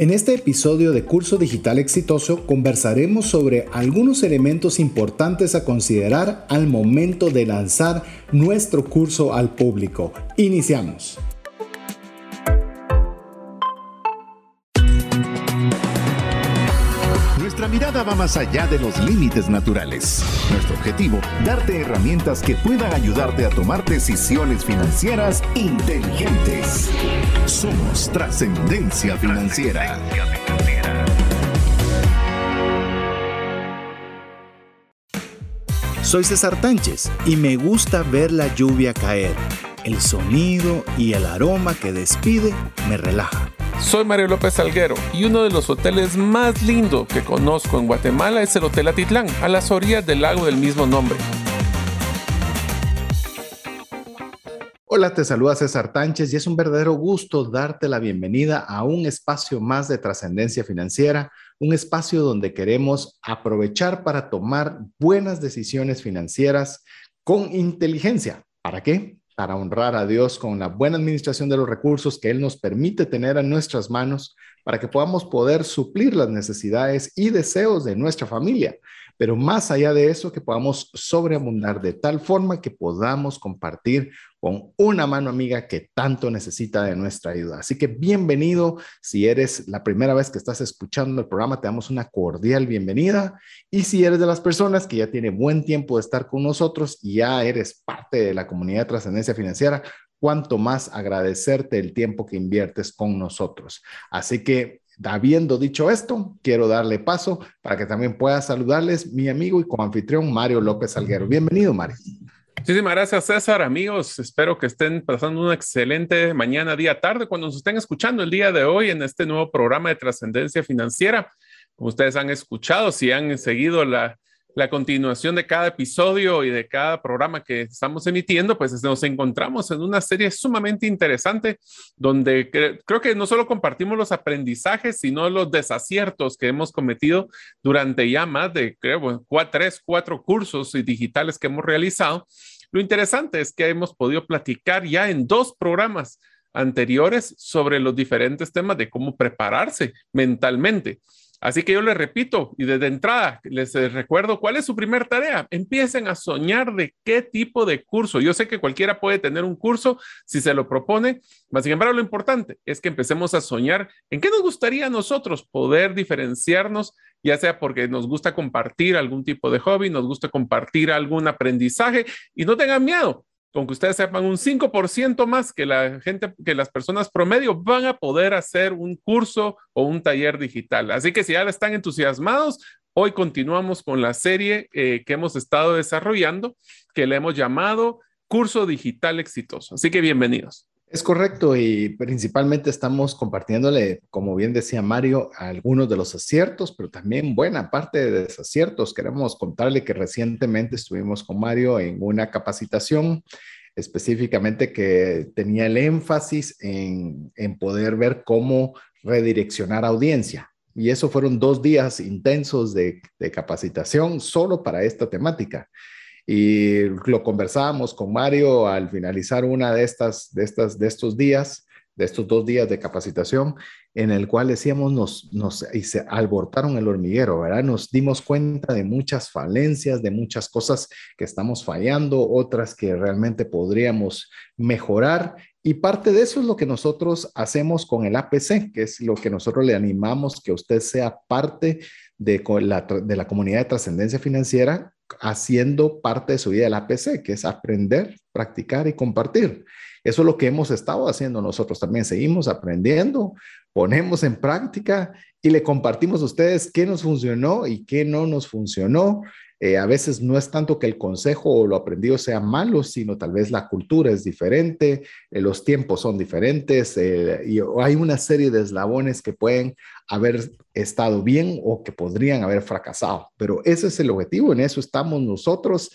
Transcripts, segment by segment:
En este episodio de Curso Digital Exitoso conversaremos sobre algunos elementos importantes a considerar al momento de lanzar nuestro curso al público. Iniciamos. Va más allá de los límites naturales. Nuestro objetivo, darte herramientas que puedan ayudarte a tomar decisiones financieras inteligentes. Somos trascendencia financiera. Soy César Tánchez y me gusta ver la lluvia caer. El sonido y el aroma que despide me relaja. Soy Mario López Salguero y uno de los hoteles más lindos que conozco en Guatemala es el Hotel Atitlán, a las orillas del lago del mismo nombre. Hola, te saluda César Tánchez y es un verdadero gusto darte la bienvenida a un espacio más de trascendencia financiera, un espacio donde queremos aprovechar para tomar buenas decisiones financieras con inteligencia. ¿Para qué? Para honrar a Dios con la buena administración de los recursos que Él nos permite tener en nuestras manos para que podamos poder suplir las necesidades y deseos de nuestra familia pero más allá de eso, que podamos sobreabundar de tal forma que podamos compartir con una mano amiga que tanto necesita de nuestra ayuda. Así que bienvenido. Si eres la primera vez que estás escuchando el programa, te damos una cordial bienvenida. Y si eres de las personas que ya tiene buen tiempo de estar con nosotros y ya eres parte de la comunidad de trascendencia financiera, cuanto más agradecerte el tiempo que inviertes con nosotros. Así que Habiendo dicho esto, quiero darle paso para que también pueda saludarles mi amigo y coanfitrión Mario López Alguero. Bienvenido, Mario. Muchísimas gracias, César. Amigos, espero que estén pasando una excelente mañana, día, tarde, cuando nos estén escuchando el día de hoy en este nuevo programa de trascendencia financiera. Como ustedes han escuchado, si han seguido la, la continuación de cada episodio y de cada programa que estamos emitiendo, pues nos encontramos en una serie sumamente interesante donde creo que no solo compartimos los aprendizajes, sino los desaciertos que hemos cometido durante ya más de, creo, tres, cuatro cursos digitales que hemos realizado. Lo interesante es que hemos podido platicar ya en dos programas anteriores sobre los diferentes temas de cómo prepararse mentalmente. Así que yo les repito y desde entrada les eh, recuerdo cuál es su primer tarea. Empiecen a soñar de qué tipo de curso. Yo sé que cualquiera puede tener un curso si se lo propone, mas sin embargo lo importante es que empecemos a soñar en qué nos gustaría a nosotros poder diferenciarnos, ya sea porque nos gusta compartir algún tipo de hobby, nos gusta compartir algún aprendizaje y no tengan miedo con que ustedes sepan un 5% más que la gente, que las personas promedio van a poder hacer un curso o un taller digital. Así que si ya están entusiasmados, hoy continuamos con la serie eh, que hemos estado desarrollando, que le hemos llamado Curso Digital Exitoso. Así que bienvenidos. Es correcto y principalmente estamos compartiéndole, como bien decía Mario, algunos de los aciertos, pero también buena parte de desaciertos. Queremos contarle que recientemente estuvimos con Mario en una capacitación específicamente que tenía el énfasis en, poder ver cómo redireccionar audiencia. Y eso fueron dos días intensos de capacitación solo para esta temática. Y lo conversábamos con Mario al finalizar una de estas, de estas, de estos días, de estos dos días de capacitación, en el cual decíamos, nos, nos y se albortaron el hormiguero, ¿verdad? Nos dimos cuenta de muchas falencias, de muchas cosas que estamos fallando, otras que realmente podríamos mejorar. Y parte de eso es lo que nosotros hacemos con el APC, que es lo que nosotros le animamos que usted sea parte de la, de la comunidad de trascendencia financiera haciendo parte de su vida del APC, que es aprender, practicar y compartir. Eso es lo que hemos estado haciendo nosotros también. Seguimos aprendiendo, ponemos en práctica y le compartimos a ustedes qué nos funcionó y qué no nos funcionó. Eh, a veces no es tanto que el consejo o lo aprendido sea malo, sino tal vez la cultura es diferente, eh, los tiempos son diferentes eh, y hay una serie de eslabones que pueden haber estado bien o que podrían haber fracasado. Pero ese es el objetivo, en eso estamos nosotros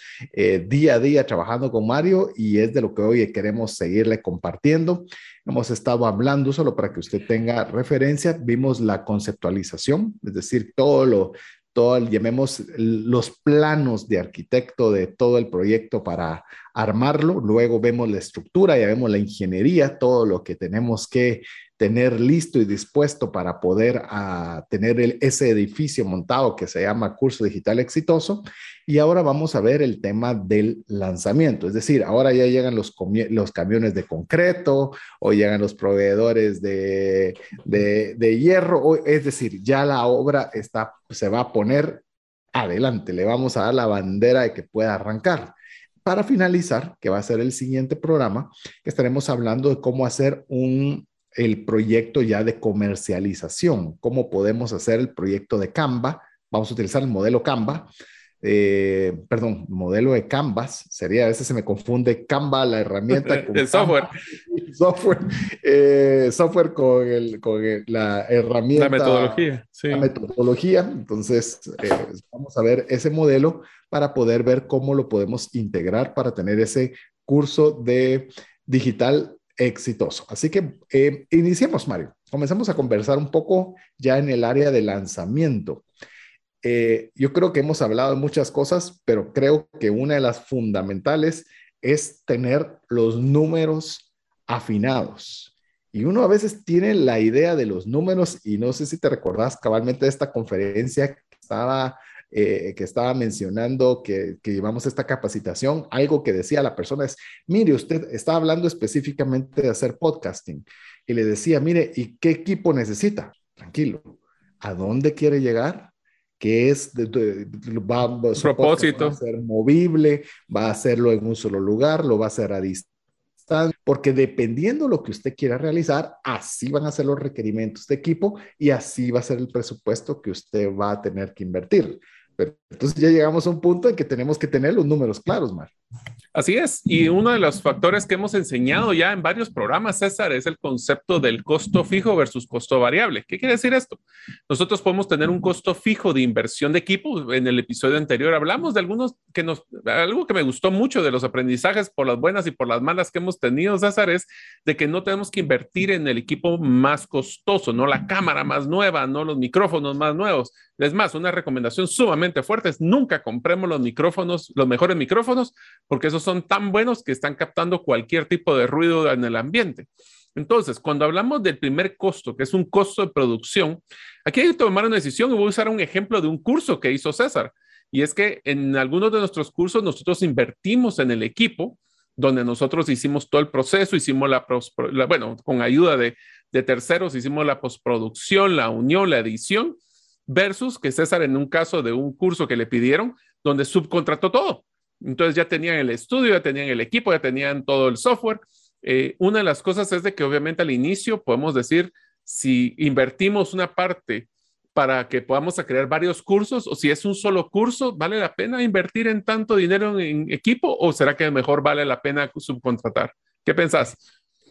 día a día trabajando con Mario y es de lo que hoy queremos seguirle compartiendo. Hemos estado hablando solo para que usted tenga referencia, vimos la conceptualización, es decir, todo lo todo, llamemos los planos de arquitecto de todo el proyecto para armarlo. Luego vemos la estructura, ya vemos la ingeniería, todo lo que tenemos que tener listo y dispuesto para poder ah, tener ese edificio montado que se llama curso digital exitoso. Y ahora vamos a ver el tema del lanzamiento, es decir, ahora ya llegan los, los camiones de concreto o llegan los proveedores de, de, hierro, es decir, ya la obra está, se va a poner adelante, le vamos a dar la bandera de que pueda arrancar. Para finalizar, que va a ser el siguiente programa, estaremos hablando de cómo hacer un el proyecto ya de comercialización, cómo podemos hacer el proyecto de Canva. Vamos a utilizar el modelo Canva, eh, perdón, modelo de Canvas, sería, a veces se me confunde Canva, la herramienta. Con el software. software, eh, software con, el, con la herramienta. La metodología, sí. La metodología. Entonces, eh, vamos a ver ese modelo para poder ver cómo lo podemos integrar para tener ese curso de digital exitoso. Así que eh, iniciemos, Mario. Comenzamos a conversar un poco ya en el área de lanzamiento. Eh, yo creo que hemos hablado de muchas cosas, pero creo que una de las fundamentales es tener los números afinados. Y uno a veces tiene la idea de los números y no sé si te recordás cabalmente de esta conferencia que estaba eh, que estaba mencionando que, que, llevamos esta capacitación, algo que decía la persona es, mire, usted está hablando específicamente de hacer podcasting y le decía, mire, ¿y qué equipo necesita? Tranquilo, ¿a dónde quiere llegar? ¿Qué es? va, propósito. Va a ser movible, va a hacerlo en un solo lugar, lo va a hacer a distancia porque dependiendo lo que usted quiera realizar, así van a ser los requerimientos de equipo y así va a ser el presupuesto que usted va a tener que invertir. Pero entonces ya llegamos a un punto en que tenemos que tener los números claros, Mar. Así es, y uno de los factores que hemos enseñado ya en varios programas, César, es el concepto del costo fijo versus costo variable. ¿Qué quiere decir esto? Nosotros podemos tener un costo fijo de inversión de equipo. En el episodio anterior hablamos de algunos que nos, algo que me gustó mucho de los aprendizajes por las buenas y por las malas que hemos tenido, César, es de que no tenemos que invertir en el equipo más costoso, no la cámara más nueva, no los micrófonos más nuevos. Es más, una recomendación sumamente fuerte es nunca compremos los micrófonos, los mejores micrófonos, porque esos son tan buenos que están captando cualquier tipo de ruido en el ambiente. Entonces, cuando hablamos del primer costo, que es un costo de producción, aquí hay que tomar una decisión y voy a usar un ejemplo de un curso que hizo César. Y es que en algunos de nuestros cursos nosotros invertimos en el equipo, donde nosotros hicimos todo el proceso, hicimos la, bueno, con ayuda de, de terceros, hicimos la postproducción, la unión, la edición, versus que César en un caso de un curso que le pidieron, donde subcontrató todo. Entonces ya tenían el estudio, ya tenían el equipo, ya tenían todo el software. Eh, una de las cosas es de que obviamente al inicio podemos decir si invertimos una parte para que podamos crear varios cursos o si es un solo curso, ¿vale la pena invertir en tanto dinero en, equipo o será que mejor vale la pena subcontratar? ¿Qué pensás?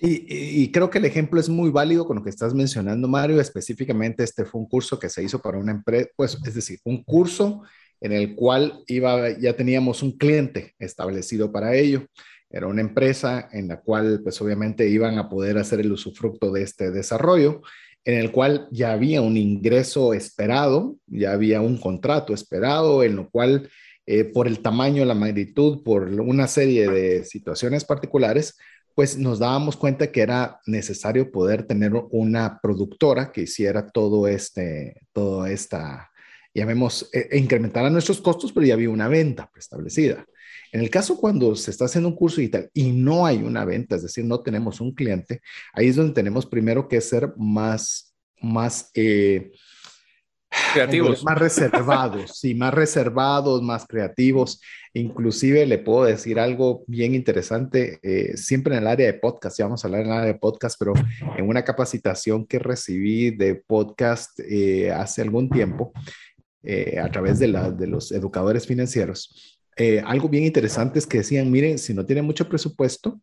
Y, creo que el ejemplo es muy válido con lo que estás mencionando, Mario. Específicamente, este fue un curso que se hizo para una empresa, pues, es decir, un curso en el cual iba, ya teníamos un cliente establecido para ello. Era una empresa en la cual, pues obviamente, iban a poder hacer el usufructo de este desarrollo, en el cual ya había un ingreso esperado, ya había un contrato esperado, en lo cual, eh, por el tamaño, la magnitud, por una serie de situaciones particulares, pues nos dábamos cuenta que era necesario poder tener una productora que hiciera todo este, toda esta llamemos, e, e incrementar nuestros costos, pero ya había una venta preestablecida. En el caso cuando se está haciendo un curso digital y no hay una venta, es decir, no tenemos un cliente, ahí es donde tenemos primero que ser más, más eh, creativos, más reservados, sí, más reservados, más creativos. Inclusive le puedo decir algo bien interesante, eh, siempre en el área de podcast, ya vamos a hablar en el área de podcast, pero en una capacitación que recibí de podcast eh, hace algún tiempo, eh, a través de, de, los educadores financieros, algo bien interesante es que decían, miren, si no tiene mucho presupuesto,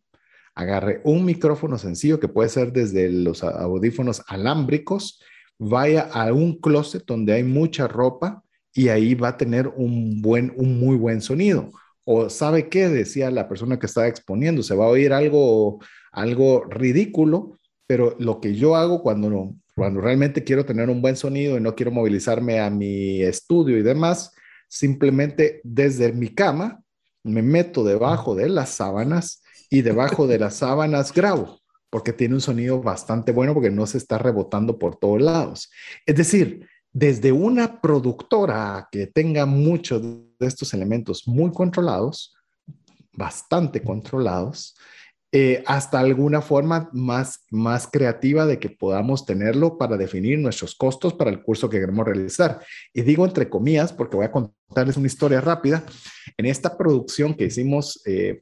agarre un micrófono sencillo que puede ser desde los audífonos alámbricos, vaya a un closet donde hay mucha ropa y ahí va a tener un buen, un muy buen sonido. O sabe qué decía la persona que estaba exponiendo, se va a oír algo, algo ridículo, pero lo que yo hago cuando no, cuando realmente quiero tener un buen sonido y no quiero movilizarme a mi estudio y demás, simplemente desde mi cama me meto debajo de las sábanas y debajo de las sábanas grabo. porque tiene un sonido bastante bueno porque no se está rebotando por todos lados. Es decir, desde una productora que tenga muchos de estos elementos muy controlados, bastante controlados, eh, hasta alguna forma más, más creativa de que podamos tenerlo para definir nuestros costos para el curso que queremos realizar. Y digo entre comillas porque voy a contarles una historia rápida. En esta producción que hicimos, eh,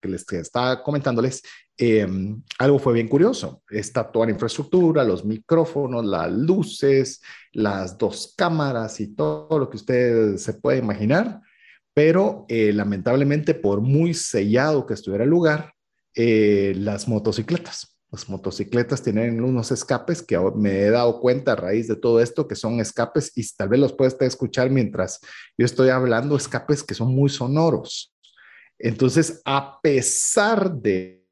que les estaba comentándoles, em, algo fue bien curioso. Está toda la infraestructura, los micrófonos, las luces, las dos cámaras y todo lo que usted se puede imaginar. Pero eh, lamentablemente, por muy sellado que estuviera el lugar, eh, las motocicletas. Las motocicletas tienen unos escapes que me he dado cuenta a raíz de todo esto que son escapes y tal vez los puedes escuchar mientras yo estoy hablando, escapes que son muy sonoros. Entonces, a pesar de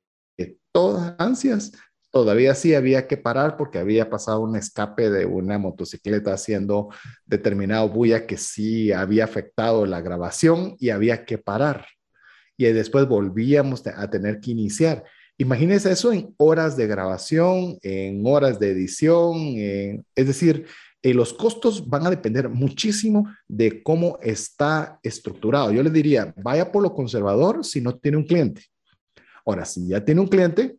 todas ansias, todavía sí había que parar porque había pasado un escape de una motocicleta haciendo determinado bulla que sí había afectado la grabación y había que parar y después volvíamos a tener que iniciar. Imagínense eso en horas de grabación, en horas de edición, es decir, eh, los costos van a depender muchísimo de cómo está estructurado. Yo le diría, vaya por lo conservador si no tiene un cliente. Ahora, si ya tiene un cliente,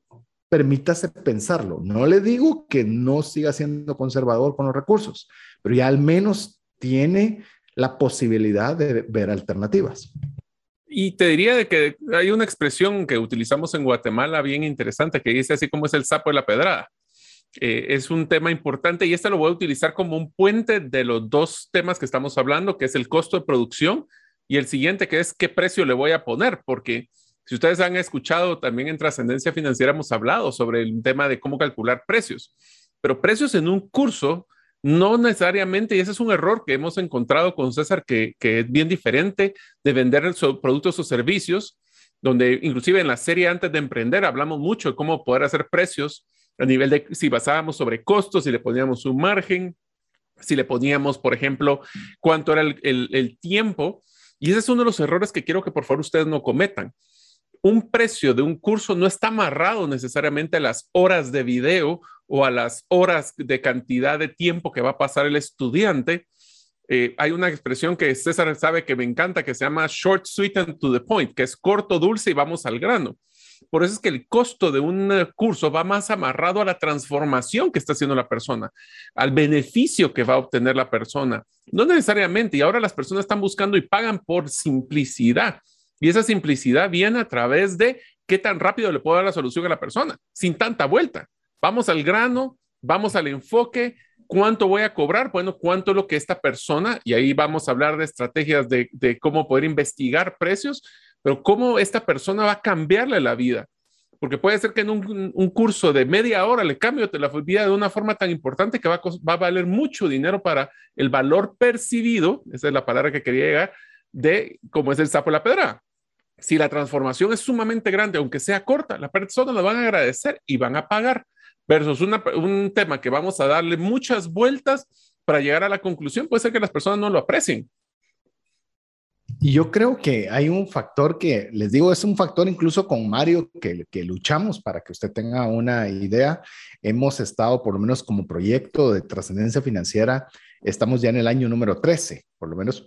permítase pensarlo. No le digo que no siga siendo conservador con los recursos, pero ya al menos tiene la posibilidad de ver alternativas. Y te diría de que hay una expresión que utilizamos en Guatemala bien interesante que dice así como es el sapo de la pedrada. Eh, es un tema importante y este lo voy a utilizar como un puente de los dos temas que estamos hablando, que es el costo de producción y el siguiente, que es qué precio le voy a poner, porque si ustedes han escuchado también en Trascendencia Financiera hemos hablado sobre el tema de cómo calcular precios, pero precios en un curso no necesariamente, y ese es un error que hemos encontrado con César, que, es bien diferente de vender productos o servicios, donde inclusive en la serie antes de emprender hablamos mucho de cómo poder hacer precios a nivel de si basábamos sobre costos, si le poníamos un margen, si le poníamos, por ejemplo, cuánto era el, tiempo. Y ese es uno de los errores que quiero que por favor ustedes no cometan un precio de un curso no está amarrado necesariamente a las horas de video o a las horas de cantidad de tiempo que va a pasar el estudiante. Eh, hay una expresión que César sabe que me encanta que se llama short, sweet and to the point, que es corto, dulce y vamos al grano. Por eso es que el costo de un curso va más amarrado a la transformación que está haciendo la persona, al beneficio que va a obtener la persona. No necesariamente, y ahora las personas están buscando y pagan por simplicidad. Y esa simplicidad viene a través de qué tan rápido le puedo dar la solución a la persona, sin tanta vuelta. Vamos al grano, vamos al enfoque, ¿cuánto voy a cobrar? Bueno, ¿cuánto lo que esta persona, y ahí vamos a hablar de estrategias de, cómo poder investigar precios, pero cómo esta persona va a cambiarle la vida. Porque puede ser que en un, curso de media hora le cambie la vida de una forma tan importante que va a, va a valer mucho dinero para el valor percibido, esa es la palabra que quería llegar, de cómo es el sapo la pedra si la transformación es sumamente grande, aunque sea corta, las personas lo van a agradecer y van a pagar, versus un tema que vamos a darle muchas vueltas para llegar a la conclusión, puede ser que las personas no lo aprecien. Y yo creo que hay un factor que, les digo, es un factor incluso con Mario que, que luchamos para que usted tenga una idea. Hemos estado, por lo menos como proyecto de trascendencia financiera, estamos ya en el año número 13, por lo menos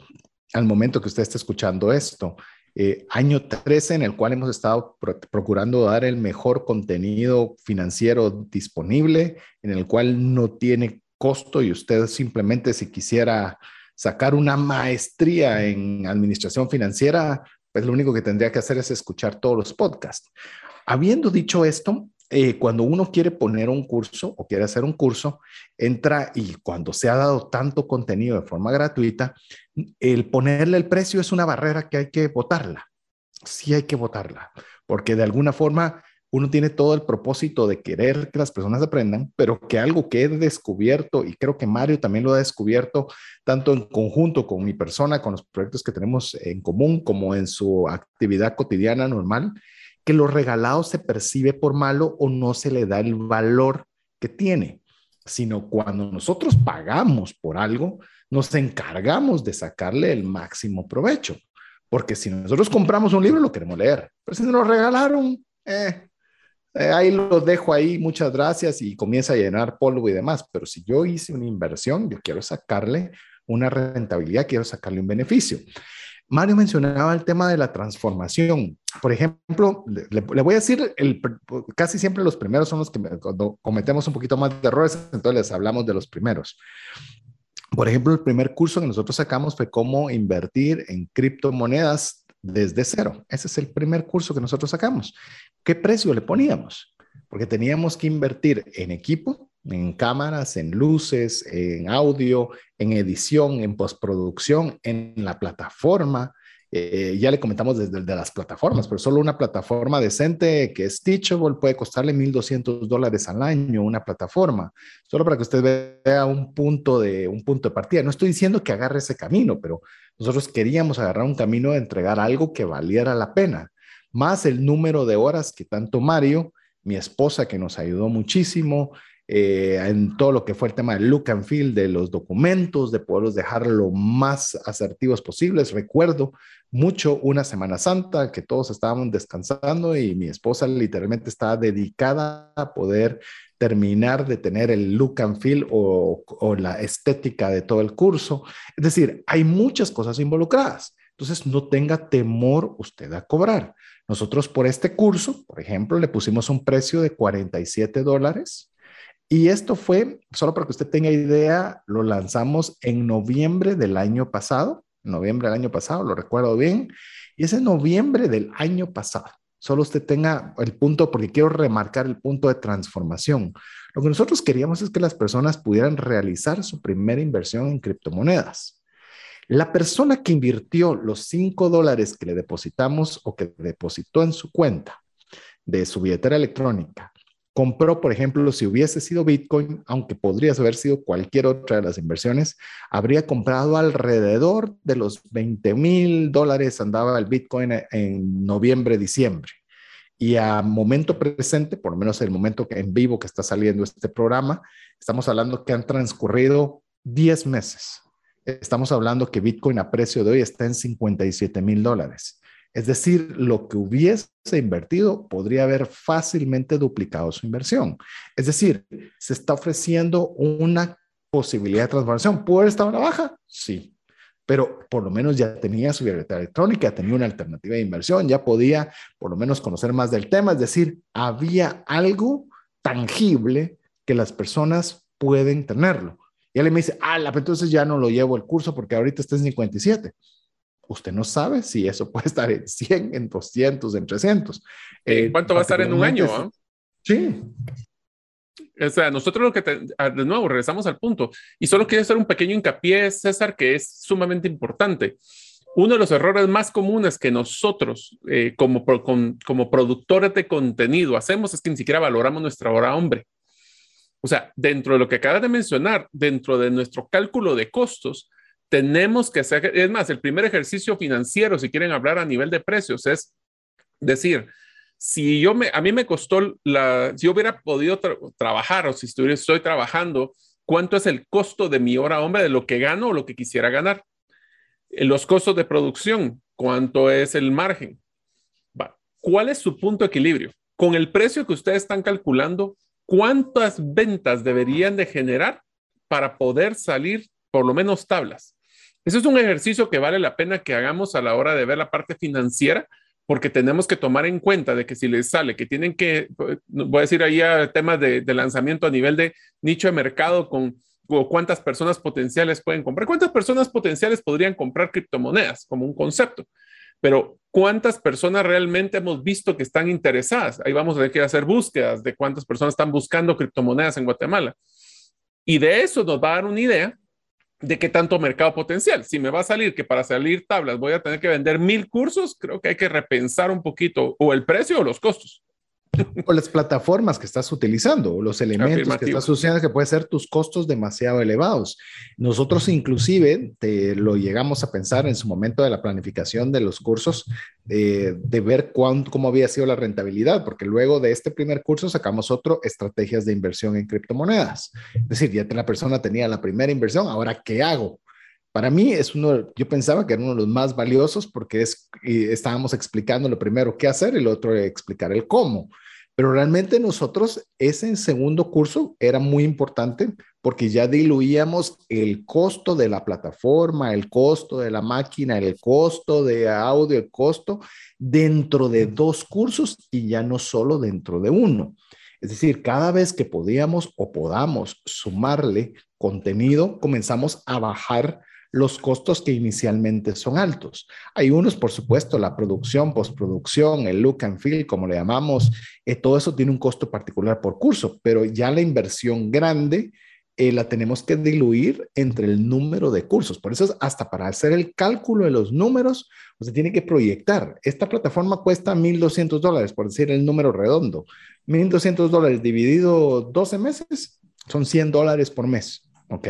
al momento que usted está escuchando esto. Eh, año 13 en el cual hemos estado procurando dar el mejor contenido financiero disponible, en el cual no tiene costo y usted simplemente si quisiera sacar una maestría en administración financiera, pues lo único que tendría que hacer es escuchar todos los podcasts. Habiendo dicho esto, eh, cuando uno quiere poner un curso o quiere hacer un curso, entra y cuando se ha dado tanto contenido de forma gratuita, el ponerle el precio es una barrera que hay que votarla. Sí hay que votarla, porque de alguna forma uno tiene todo el propósito de querer que las personas aprendan, pero que algo que he descubierto, y creo que Mario también lo ha descubierto, tanto en conjunto con mi persona, con los proyectos que tenemos en común, como en su actividad cotidiana normal, que lo regalado se percibe por malo o no se le da el valor que tiene, sino cuando nosotros pagamos por algo, nos encargamos de sacarle el máximo provecho. Porque si nosotros compramos un libro, lo queremos leer. Pero si nos lo regalaron, eh, ahí lo dejo ahí, muchas gracias y comienza a llenar polvo y demás. Pero si yo hice una inversión, yo quiero sacarle una rentabilidad, quiero sacarle un beneficio. Mario mencionaba el tema de la transformación. Por ejemplo, le, voy a decir, casi siempre los primeros son los que cuando cometemos un poquito más de errores, entonces les hablamos de los primeros. Por ejemplo, el primer curso que nosotros sacamos fue cómo invertir en criptomonedas desde cero. Ese es el primer curso que nosotros sacamos. ¿Qué precio le poníamos? Porque teníamos que invertir en equipo, en cámaras, en luces, en audio, en edición, en postproducción, en la plataforma. Eh, ya le comentamos desde de las plataformas, pero solo una plataforma decente que es Teachable puede costarle 1.200 dólares al año, una plataforma, solo para que usted vea un punto, de, un punto de partida. No estoy diciendo que agarre ese camino, pero nosotros queríamos agarrar un camino de entregar algo que valiera la pena, más el número de horas que tanto Mario, mi esposa que nos ayudó muchísimo, eh, en todo lo que fue el tema del look and feel de los documentos, de poderlos dejar lo más asertivos posibles. Recuerdo mucho una Semana Santa que todos estábamos descansando y mi esposa literalmente estaba dedicada a poder terminar de tener el look and feel o, o la estética de todo el curso. Es decir, hay muchas cosas involucradas. Entonces, no tenga temor usted a cobrar. Nosotros por este curso, por ejemplo, le pusimos un precio de 47 dólares y esto fue, solo para que usted tenga idea, lo lanzamos en noviembre del año pasado, noviembre del año pasado, lo recuerdo bien, y es en noviembre del año pasado. Solo usted tenga el punto, porque quiero remarcar el punto de transformación. Lo que nosotros queríamos es que las personas pudieran realizar su primera inversión en criptomonedas. La persona que invirtió los 5 dólares que le depositamos o que depositó en su cuenta de su billetera electrónica compró, por ejemplo, si hubiese sido Bitcoin, aunque podría haber sido cualquier otra de las inversiones, habría comprado alrededor de los 20 mil dólares, andaba el Bitcoin en noviembre, diciembre. Y a momento presente, por lo menos el momento en vivo que está saliendo este programa, estamos hablando que han transcurrido 10 meses. Estamos hablando que Bitcoin a precio de hoy está en 57 mil dólares. Es decir, lo que hubiese invertido podría haber fácilmente duplicado su inversión. Es decir, se está ofreciendo una posibilidad de transformación. ¿Puede estar a la baja? Sí, pero por lo menos ya tenía su billetera electrónica, tenía una alternativa de inversión, ya podía por lo menos conocer más del tema, es decir, había algo tangible que las personas pueden tenerlo. Y él me dice, ah, entonces ya no lo llevo el curso porque ahorita está en 57 usted no sabe si eso puede estar en 100, en 200, en 300. Eh, ¿Cuánto va a estar en un año? Ah? Sí. O sea, nosotros lo que, ah, de nuevo, regresamos al punto. Y solo quiero hacer un pequeño hincapié, César, que es sumamente importante. Uno de los errores más comunes que nosotros, eh, como, como productores de contenido, hacemos es que ni siquiera valoramos nuestra hora hombre. O sea, dentro de lo que acabas de mencionar, dentro de nuestro cálculo de costos, tenemos que hacer, es más, el primer ejercicio financiero, si quieren hablar a nivel de precios, es decir, si yo me, a mí me costó la, si yo hubiera podido trabajar o si estoy trabajando, ¿cuánto es el costo de mi hora hombre de lo que gano o lo que quisiera ganar? Eh, los costos de producción, ¿cuánto es el margen? ¿Cuál es su punto de equilibrio? Con el precio que ustedes están calculando, ¿cuántas ventas deberían de generar para poder salir por lo menos tablas? Eso es un ejercicio que vale la pena que hagamos a la hora de ver la parte financiera, porque tenemos que tomar en cuenta de que si les sale que tienen que, voy a decir ahí temas de, lanzamiento a nivel de nicho de mercado con cuántas personas potenciales pueden comprar, cuántas personas potenciales podrían comprar criptomonedas como un concepto, pero cuántas personas realmente hemos visto que están interesadas. Ahí vamos a tener que hacer búsquedas de cuántas personas están buscando criptomonedas en Guatemala. Y de eso nos va a dar una idea de qué tanto mercado potencial. Si me va a salir que para salir tablas voy a tener que vender mil cursos, creo que hay que repensar un poquito o el precio o los costos. O las plataformas que estás utilizando, o los elementos que estás usando, que puede ser tus costos demasiado elevados. Nosotros inclusive te lo llegamos a pensar en su momento de la planificación de los cursos, de, ver cuánto, cómo había sido la rentabilidad, porque luego de este primer curso sacamos otro, estrategias de inversión en criptomonedas. Es decir, ya la persona tenía la primera inversión, ahora ¿qué hago? Para mí es uno, yo pensaba que era uno de los más valiosos porque es, estábamos explicando lo primero qué hacer y lo otro explicar el cómo. Pero realmente nosotros ese segundo curso era muy importante porque ya diluíamos el costo de la plataforma, el costo de la máquina, el costo de audio, el costo dentro de dos cursos y ya no solo dentro de uno. Es decir, cada vez que podíamos o podamos sumarle contenido, comenzamos a bajar los costos que inicialmente son altos. Hay unos, por supuesto, la producción, postproducción, el look and feel, como le llamamos, eh, todo eso tiene un costo particular por curso, pero ya la inversión grande eh, la tenemos que diluir entre el número de cursos. Por eso, hasta para hacer el cálculo de los números, usted tiene que proyectar. Esta plataforma cuesta 1.200 dólares, por decir el número redondo. 1.200 dólares dividido 12 meses, son 100 dólares por mes. ¿Ok?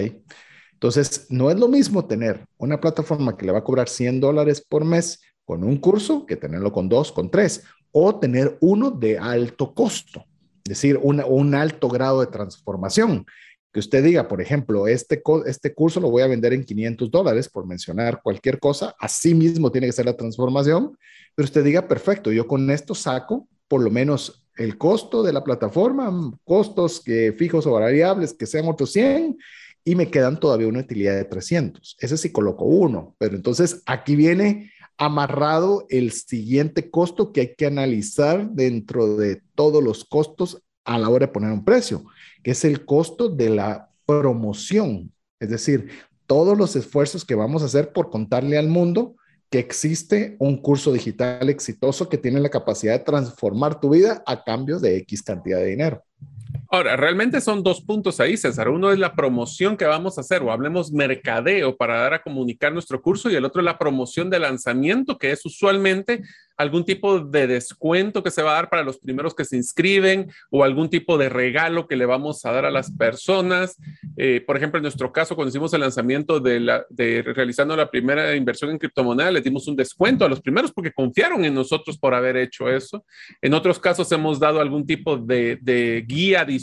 Entonces, no es lo mismo tener una plataforma que le va a cobrar 100 dólares por mes con un curso que tenerlo con dos, con tres, o tener uno de alto costo, es decir, un alto grado de transformación. Que usted diga, por ejemplo, este, este curso lo voy a vender en 500 dólares, por mencionar cualquier cosa, así mismo tiene que ser la transformación, pero usted diga, perfecto, yo con esto saco por lo menos el costo de la plataforma, costos que fijos o variables que sean otros 100 y me quedan todavía una utilidad de 300. Ese sí coloco uno, pero entonces aquí viene amarrado el siguiente costo que hay que analizar dentro de todos los costos a la hora de poner un precio, que es el costo de la promoción. Es decir, todos los esfuerzos que vamos a hacer por contarle al mundo que existe un curso digital exitoso que tiene la capacidad de transformar tu vida a cambio de X cantidad de dinero. Ahora, realmente son dos puntos ahí, César. Uno es la promoción que vamos a hacer, o hablemos mercadeo para dar a comunicar nuestro curso, y el otro es la promoción de lanzamiento, que es usualmente algún tipo de descuento que se va a dar para los primeros que se inscriben o algún tipo de regalo que le vamos a dar a las personas. Eh, por ejemplo, en nuestro caso, cuando hicimos el lanzamiento de, la, de realizando la primera inversión en criptomoneda, le dimos un descuento a los primeros porque confiaron en nosotros por haber hecho eso. En otros casos hemos dado algún tipo de, de guía adicional,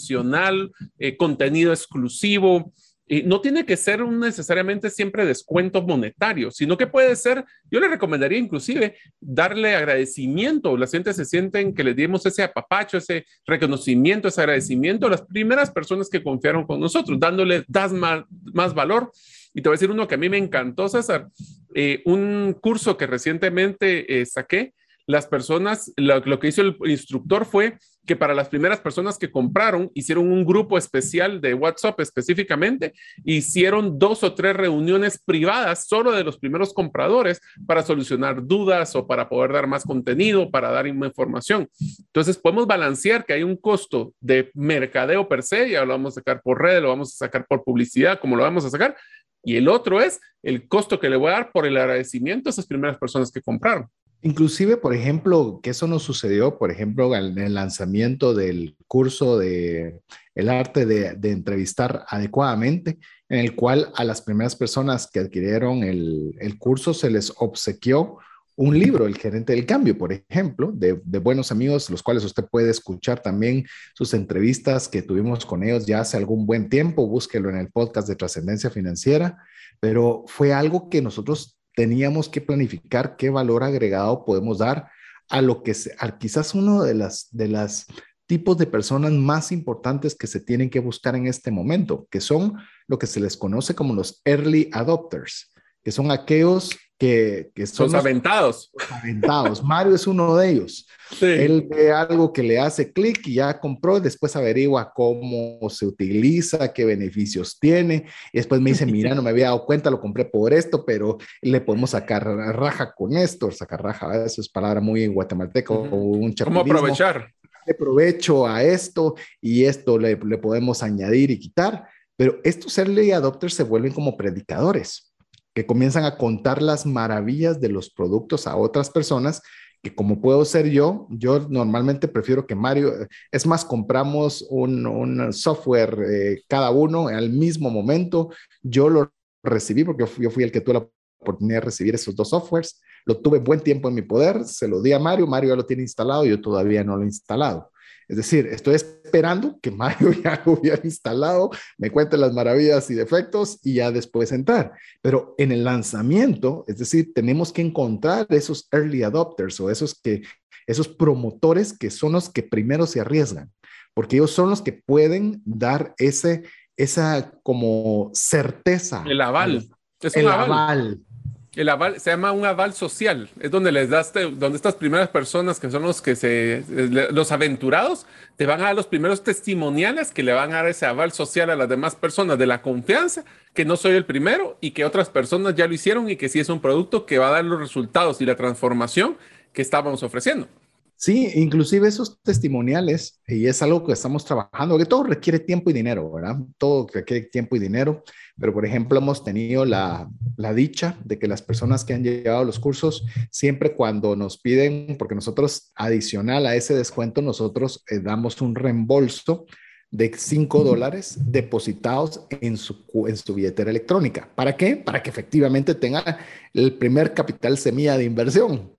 eh, contenido exclusivo. Y no tiene que ser un necesariamente siempre descuento monetario, sino que puede ser, yo le recomendaría inclusive darle agradecimiento, la gente se sienten que le dimos ese apapacho, ese reconocimiento, ese agradecimiento a las primeras personas que confiaron con nosotros, dándole das más, más valor. Y te voy a decir uno que a mí me encantó, César, eh, un curso que recientemente eh, saqué, las personas, lo, que hizo el instructor fue que para las primeras personas que compraron, hicieron un grupo especial de WhatsApp específicamente, hicieron dos o tres reuniones privadas solo de los primeros compradores para solucionar dudas o para poder dar más contenido, para dar información. Entonces podemos balancear que hay un costo de mercadeo per se, ya lo vamos a sacar por red, lo vamos a sacar por publicidad, como lo vamos a sacar, y el otro es el costo que le voy a dar por el agradecimiento a esas primeras personas que compraron. Inclusive, por ejemplo, que eso nos sucedió, por ejemplo, en el lanzamiento del curso de el arte de, entrevistar adecuadamente, en el cual a las primeras personas que adquirieron el, curso se les obsequió un libro, El gerente del cambio, por ejemplo, de, de, buenos amigos, los cuales usted puede escuchar también sus entrevistas que tuvimos con ellos ya hace algún buen tiempo, búsquelo en el podcast de Trascendencia Financiera, pero fue algo que nosotros teníamos que planificar qué valor agregado podemos dar a lo que se, quizás uno de las, de las tipos de personas más importantes que se tienen que buscar en este momento, que son lo que se les conoce como los early adopters, que son aquellos que, son los, aventados. aventados. Mario es uno de ellos. Él ve algo que le hace clic y ya compró, después averigua cómo se utiliza, qué beneficios tiene, y después me dice, mira, no me había dado cuenta, lo compré por esto, pero le podemos sacar raja con esto, sacar raja, eso es palabra muy guatemalteca, o un ¿Cómo aprovechar? Le provecho a esto y esto le, le podemos añadir y quitar, pero estos early adopters se vuelven como predicadores que comienzan a contar las maravillas de los productos a otras personas que como puedo ser yo, yo normalmente prefiero que Mario, es más, compramos un, software eh, cada uno al mismo momento, yo lo recibí porque yo fui el que tuvo la oportunidad de recibir esos dos softwares, lo tuve buen tiempo en mi poder, se lo di a Mario, Mario ya lo tiene instalado, yo todavía no lo he instalado. Es decir, estoy esperando que Mario ya lo hubiera instalado, me cuente las maravillas y defectos y ya después entrar. Pero en el lanzamiento, es decir, tenemos que encontrar esos early adopters o esos que esos promotores que son los que primero se arriesgan, porque ellos son los que pueden dar ese, esa como certeza. El aval. Es el aval. El aval se llama un aval social, es donde les das, donde estas primeras personas que son los que se, los aventurados, te van a dar los primeros testimoniales que le van a dar ese aval social a las demás personas de la confianza, que no soy el primero y que otras personas ya lo hicieron y que sí es un producto que va a dar los resultados y la transformación que estábamos ofreciendo. Sí, inclusive esos testimoniales, y es algo que estamos trabajando, que todo requiere tiempo y dinero, ¿verdad? Todo requiere tiempo y dinero, pero por ejemplo hemos tenido la, dicha de que las personas que han llevado los cursos, siempre cuando nos piden, porque nosotros adicional a ese descuento, nosotros eh, damos un reembolso de 5 dólares depositados en su, en su billetera electrónica. ¿Para qué? Para que efectivamente tenga el primer capital semilla de inversión.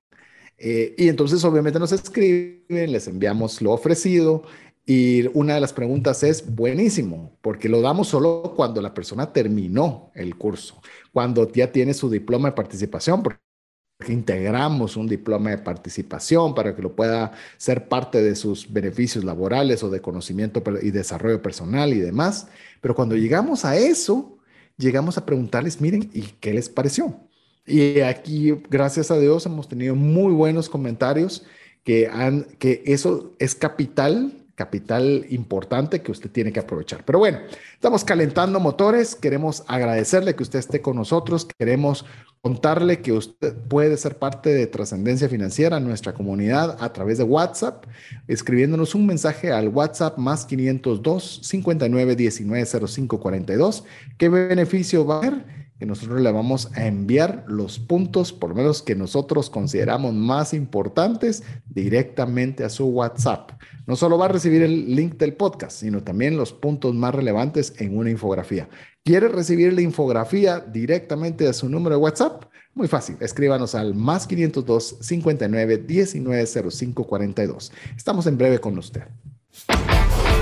Eh, y entonces obviamente nos escriben, les enviamos lo ofrecido y una de las preguntas es, buenísimo, porque lo damos solo cuando la persona terminó el curso, cuando ya tiene su diploma de participación, porque integramos un diploma de participación para que lo pueda ser parte de sus beneficios laborales o de conocimiento y desarrollo personal y demás. Pero cuando llegamos a eso, llegamos a preguntarles, miren, ¿y qué les pareció? Y aquí, gracias a Dios, hemos tenido muy buenos comentarios que, han, que eso es capital, capital importante que usted tiene que aprovechar. Pero bueno, estamos calentando motores, queremos agradecerle que usted esté con nosotros, queremos contarle que usted puede ser parte de Trascendencia Financiera nuestra comunidad a través de WhatsApp, escribiéndonos un mensaje al WhatsApp más 502 59 19 05 42. ¿Qué beneficio va a haber? Que nosotros le vamos a enviar los puntos, por lo menos que nosotros consideramos más importantes, directamente a su WhatsApp. No solo va a recibir el link del podcast, sino también los puntos más relevantes en una infografía. ¿Quiere recibir la infografía directamente a su número de WhatsApp? Muy fácil, escríbanos al más 502 59 19 05 42. Estamos en breve con usted.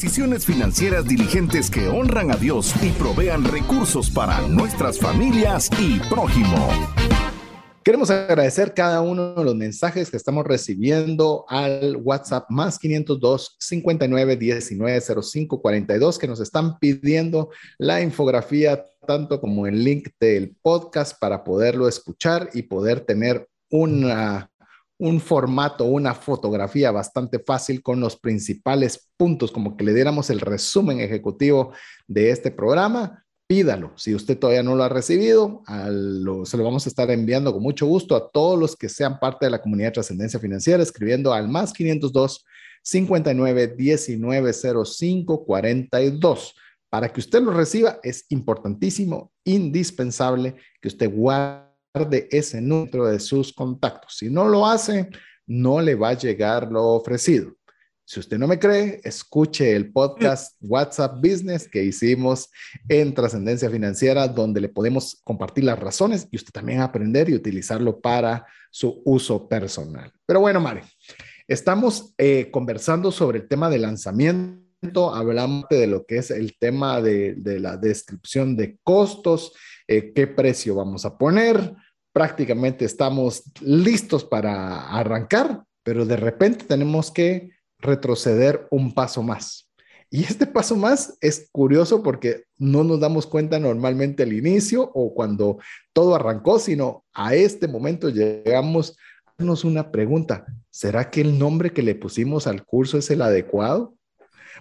Decisiones financieras diligentes que honran a Dios y provean recursos para nuestras familias y prójimo. Queremos agradecer cada uno de los mensajes que estamos recibiendo al WhatsApp más 502 59 19 05 42 que nos están pidiendo la infografía tanto como el link del podcast para poderlo escuchar y poder tener una un formato, una fotografía bastante fácil con los principales puntos, como que le diéramos el resumen ejecutivo de este programa, pídalo. Si usted todavía no lo ha recibido, se lo vamos a estar enviando con mucho gusto a todos los que sean parte de la comunidad de trascendencia financiera, escribiendo al más 502 59 19 05 42. Para que usted lo reciba, es importantísimo, indispensable que usted guarde de ese número de sus contactos. Si no lo hace, no le va a llegar lo ofrecido. Si usted no me cree, escuche el podcast WhatsApp Business que hicimos en Trascendencia Financiera, donde le podemos compartir las razones y usted también aprender y utilizarlo para su uso personal. Pero bueno, Mari, estamos eh, conversando sobre el tema de lanzamiento, hablamos de lo que es el tema de, de la descripción de costos, eh, qué precio vamos a poner. Prácticamente estamos listos para arrancar, pero de repente tenemos que retroceder un paso más. Y este paso más es curioso porque no nos damos cuenta normalmente al inicio o cuando todo arrancó, sino a este momento llegamos a hacernos una pregunta. ¿Será que el nombre que le pusimos al curso es el adecuado?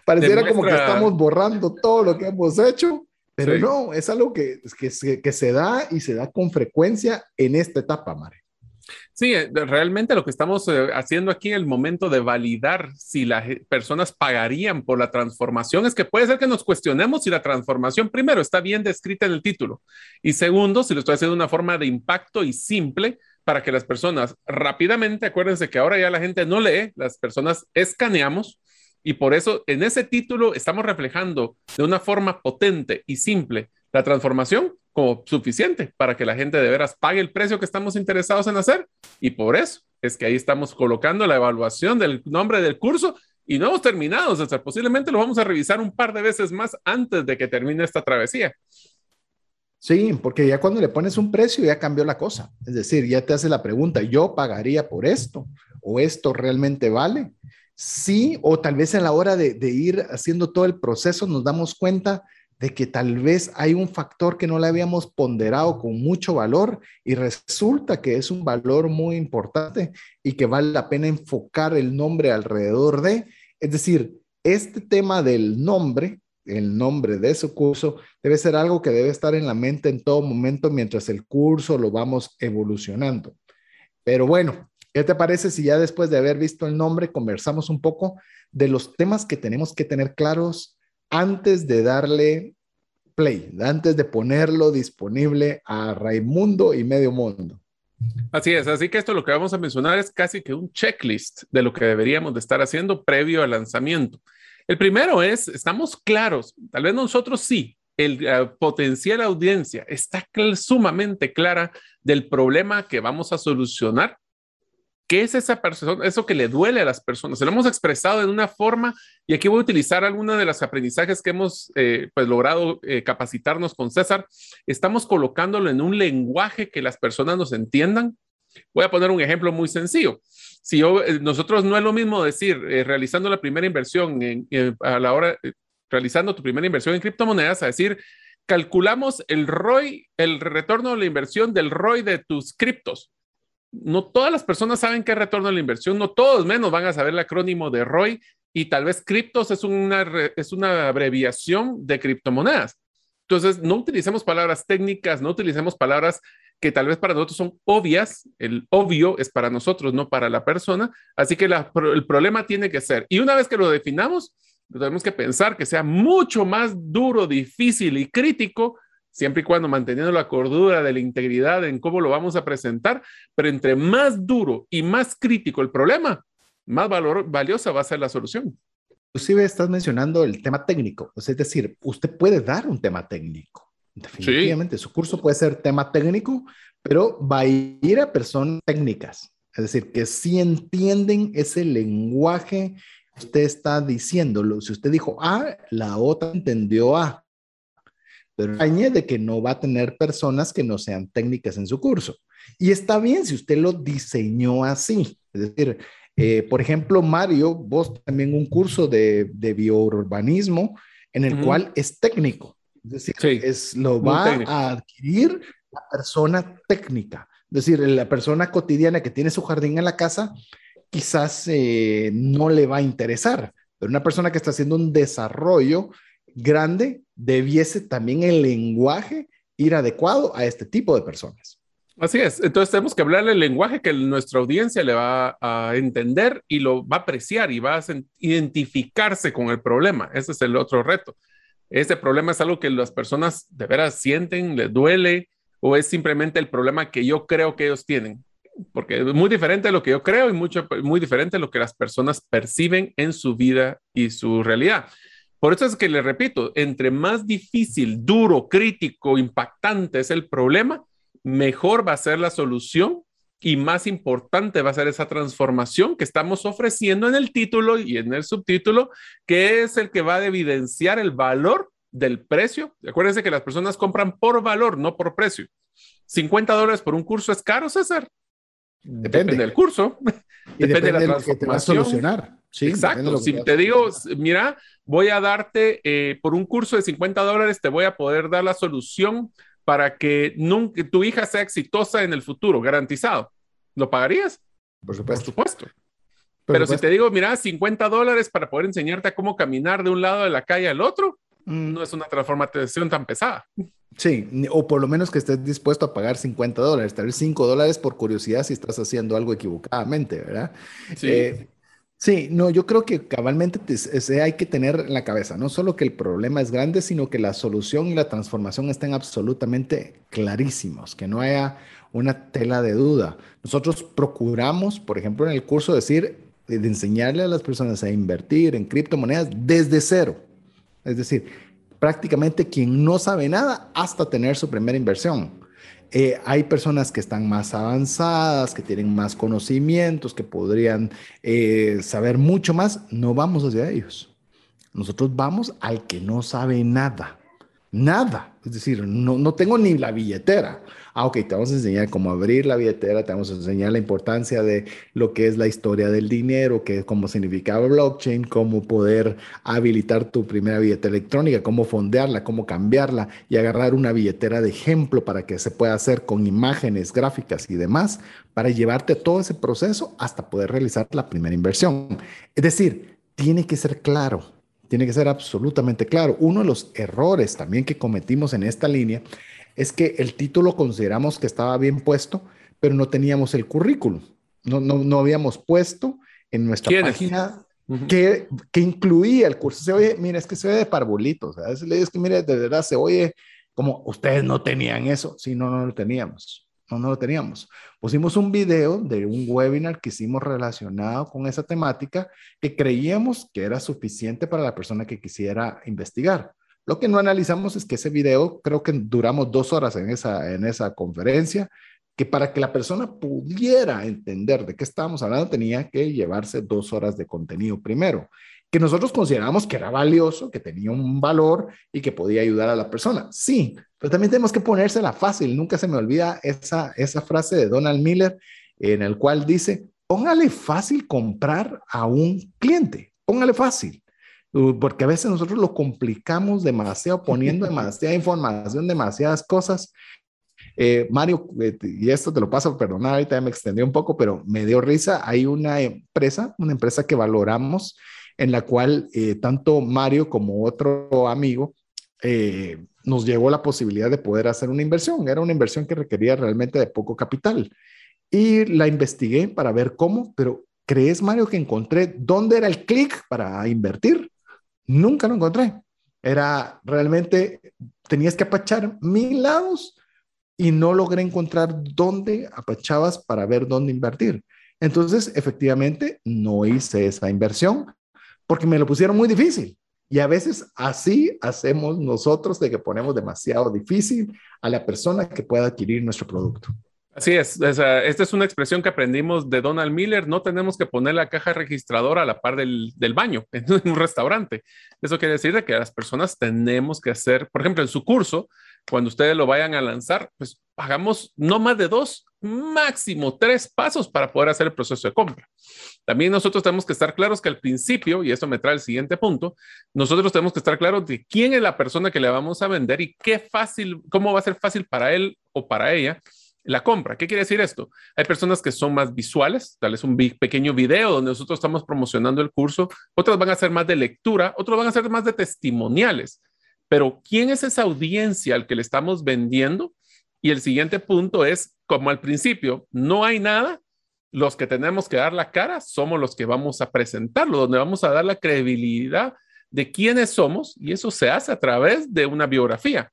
Pareciera como que estamos borrando todo lo que hemos hecho pero no, es algo que, que, se da y se da con frecuencia en esta etapa, Mare. Sí, eh, realmente lo que estamos eh, haciendo aquí en el momento de validar si las personas pagarían por la transformación es que puede ser que nos cuestionemos si la transformación, primero, está bien descrita en el título y segundo, si lo estoy haciendo de una forma de impacto y simple para que las personas rápidamente, acuérdense que ahora ya la gente no lee, las personas escaneamos y por eso en ese título estamos reflejando de una forma potente y simple la transformación como suficiente para que la gente de veras pague el precio que estamos interesados en hacer. Y por eso es que ahí estamos colocando la evaluación del nombre del curso y no hemos terminado, sea, Posiblemente lo vamos a revisar un par de veces más antes de que termine esta travesía. Sí, porque ya cuando le pones un precio ya cambió la cosa. Es decir, ya te hace la pregunta, ¿yo pagaría por esto? ¿O esto realmente vale? Sí, o tal vez a la hora de, de ir haciendo todo el proceso nos damos cuenta de que tal vez hay un factor que no le habíamos ponderado con mucho valor y resulta que es un valor muy importante y que vale la pena enfocar el nombre alrededor de. Es decir, este tema del nombre el nombre de su curso, debe ser algo que debe estar en la mente en todo momento mientras el curso lo vamos evolucionando. Pero bueno, ¿qué te parece si ya después de haber visto el nombre conversamos un poco de los temas que tenemos que tener claros antes de darle play, antes de ponerlo disponible a Raimundo y Medio Mundo? Así es, así que esto lo que vamos a mencionar es casi que un checklist de lo que deberíamos de estar haciendo previo al lanzamiento. El primero es, estamos claros, tal vez nosotros sí, el uh, potencial audiencia está sumamente clara del problema que vamos a solucionar. ¿Qué es esa persona, eso que le duele a las personas? Se lo hemos expresado de una forma, y aquí voy a utilizar algunos de los aprendizajes que hemos eh, pues, logrado eh, capacitarnos con César. Estamos colocándolo en un lenguaje que las personas nos entiendan. Voy a poner un ejemplo muy sencillo si yo, eh, nosotros no es lo mismo decir, realizando la primera inversión en, a la hora, realizando tu primera inversión en criptomonedas, a decir, calculamos el ROI, el retorno de la inversión del ROI de tus criptos. No todas las personas saben qué retorno de la inversión, no todos menos van a saber el acrónimo de ROI y tal vez criptos es una, es una abreviación de criptomonedas. Entonces, no utilicemos palabras técnicas, no utilicemos palabras que tal vez para nosotros son obvias, el obvio es para nosotros, no para la persona, así que el problema tiene que ser, y una vez que lo definamos, tenemos que pensar que sea mucho más duro, difícil y crítico, siempre y cuando manteniendo la cordura de la integridad en cómo lo vamos a presentar, pero entre más duro y más crítico el problema, más valor, valiosa va a ser la solución. Inclusive estás mencionando el tema técnico, es decir, usted puede dar un tema técnico Definitivamente, su curso puede ser tema técnico, pero va a ir a personas técnicas, es decir, que sí entienden ese lenguaje usted está diciéndolo. Si usted dijo A, la otra entendió A, pero añade que no va a tener personas que no sean técnicas en su curso. Y está bien si usted lo diseñó así. Es decir, eh, por ejemplo, Mario, vos también un curso de, de biourbanismo en el cual es técnico. Es decir, es, lo va a adquirir la persona técnica. Es decir, la persona cotidiana que tiene su jardín en la casa, quizás eh, no le va a interesar, pero una persona que está haciendo un desarrollo grande, debiese también el lenguaje ir adecuado a este tipo de personas. Así es, entonces tenemos que hablarle el lenguaje que nuestra audiencia le va a entender y lo va a apreciar y va a identificarse con el problema. Ese es el otro reto. ¿Este problema es algo que las personas de veras sienten, les duele o es simplemente el problema que yo creo que ellos tienen? Porque es muy diferente de lo que yo creo y mucho, muy diferente de lo que las personas perciben en su vida y su realidad. Por eso es que le repito, entre más difícil, duro, crítico, impactante es el problema, mejor va a ser la solución y más importante va a ser esa transformación que estamos ofreciendo en el título y en el subtítulo, que es el que va a evidenciar el valor del precio. Acuérdense que las personas compran por valor, no por precio. 50 dólares por un curso es caro, César. Depende, del curso. depende, de la transformación. que te va a solucionar. Sí, Exacto. Si te digo, mira, voy a darte eh, por un curso de 50 dólares, te voy a poder dar la solución para que nunca, tu hija sea exitosa en el futuro, garantizado. ¿Lo pagarías? Por supuesto. Por supuesto. Pero si te digo, mira, 50 dólares para poder enseñarte a cómo caminar de un lado de la calle al otro, mm. no es una transformación tan pesada. Sí, o por lo menos que estés dispuesto a pagar 50 dólares, tal vez 5 dólares por curiosidad si estás haciendo algo equivocadamente, ¿verdad? Sí. Eh, sí, no, yo creo que cabalmente hay que tener en la cabeza, no solo que el problema es grande, sino que la solución y la transformación estén absolutamente clarísimos, que no haya una tela de duda. Nosotros procuramos, por ejemplo, en el curso decir, de enseñarle a las personas a invertir en criptomonedas desde cero. Es decir, prácticamente quien no sabe nada hasta tener su primera inversión. Eh, hay personas que están más avanzadas, que tienen más conocimientos, que podrían eh, saber mucho más. No vamos hacia ellos. Nosotros vamos al que no sabe nada. Nada. Es decir, no, no tengo ni la billetera ah, ok, te vamos a enseñar cómo abrir la billetera, te vamos a enseñar la importancia de lo que es la historia del dinero, que cómo significaba blockchain, cómo poder habilitar tu primera billetera electrónica, cómo fondearla, cómo cambiarla y agarrar una billetera de ejemplo para que se pueda hacer con imágenes, gráficas y demás, para llevarte todo ese proceso hasta poder realizar la primera inversión. Es decir, tiene que ser claro, tiene que ser absolutamente claro. Uno de los errores también que cometimos en esta línea es que el título consideramos que estaba bien puesto, pero no teníamos el currículum. No, no, no habíamos puesto en nuestra página que, que, incluía el curso. Se oye, mira, es que se ve de parvulitos. A veces le dices que, mire, de verdad se oye como ustedes no tenían eso. Sí, no, no lo teníamos. No, no lo teníamos. Pusimos un video de un webinar que hicimos relacionado con esa temática que creíamos que era suficiente para la persona que quisiera investigar. Lo que no analizamos es que ese video, creo que duramos dos horas en esa, en esa conferencia, que para que la persona pudiera entender de qué estábamos hablando tenía que llevarse dos horas de contenido primero, que nosotros consideramos que era valioso, que tenía un valor y que podía ayudar a la persona. Sí, pero también tenemos que ponérsela fácil. Nunca se me olvida esa, esa frase de Donald Miller en el cual dice, póngale fácil comprar a un cliente, póngale fácil. Uh, porque a veces nosotros lo complicamos demasiado poniendo demasiada información, demasiadas cosas. Eh, Mario, eh, y esto te lo paso, perdonar, ahorita me extendí un poco, pero me dio risa. Hay una empresa, una empresa que valoramos, en la cual eh, tanto Mario como otro amigo nos llevó la posibilidad de poder hacer una inversión. Era una inversión que requería realmente de poco capital. Y la investigué para ver cómo, pero ¿crees, Mario, que encontré dónde era el clic para invertir? Nunca lo encontré. Era realmente, tenías que apachar mil lados y no logré encontrar dónde apachabas para ver dónde invertir. Entonces, efectivamente, no hice esa inversión porque me lo pusieron muy difícil. Y a veces así hacemos nosotros de que ponemos demasiado difícil a la persona que pueda adquirir nuestro producto. Así es, esta es una expresión que aprendimos de Donald Miller, no tenemos que poner la caja registradora a la par del, baño en un restaurante. Eso quiere decir que las personas tenemos que hacer, por ejemplo, en su curso, cuando ustedes lo vayan a lanzar, pues hagamos no más de dos, máximo tres pasos para poder hacer el proceso de compra. También nosotros tenemos que estar claros que al principio, y esto me trae el siguiente punto, nosotros tenemos que estar claros de quién es la persona que le vamos a vender y qué fácil, cómo va a ser fácil para él o para ella la compra. ¿Qué quiere decir esto? Hay personas que son más visuales, tal vez un pequeño video donde nosotros estamos promocionando el curso, otras van a ser más de lectura, otros van a ser más de testimoniales. Pero ¿quién es esa audiencia al que le estamos vendiendo? Y el siguiente punto es, como al principio, no hay nada, los que tenemos que dar la cara somos los que vamos a presentarlo, donde vamos a dar la credibilidad de quiénes somos y eso se hace a través de una biografía.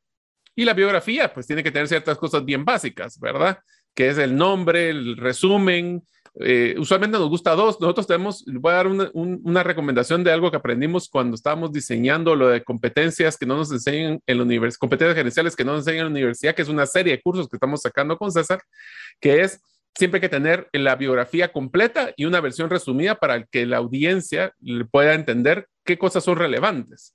Y la biografía, pues tiene que tener ciertas cosas bien básicas, ¿verdad? Que es el nombre, el resumen. Eh, usualmente nos gusta dos. Nosotros tenemos, voy a dar una, recomendación de algo que aprendimos cuando estábamos diseñando lo de competencias que no nos enseñan en la universidad, competencias gerenciales que no nos enseñan en la universidad, que es una serie de cursos que estamos sacando con César, que es siempre que tener la biografía completa y una versión resumida para que la audiencia pueda entender qué cosas son relevantes.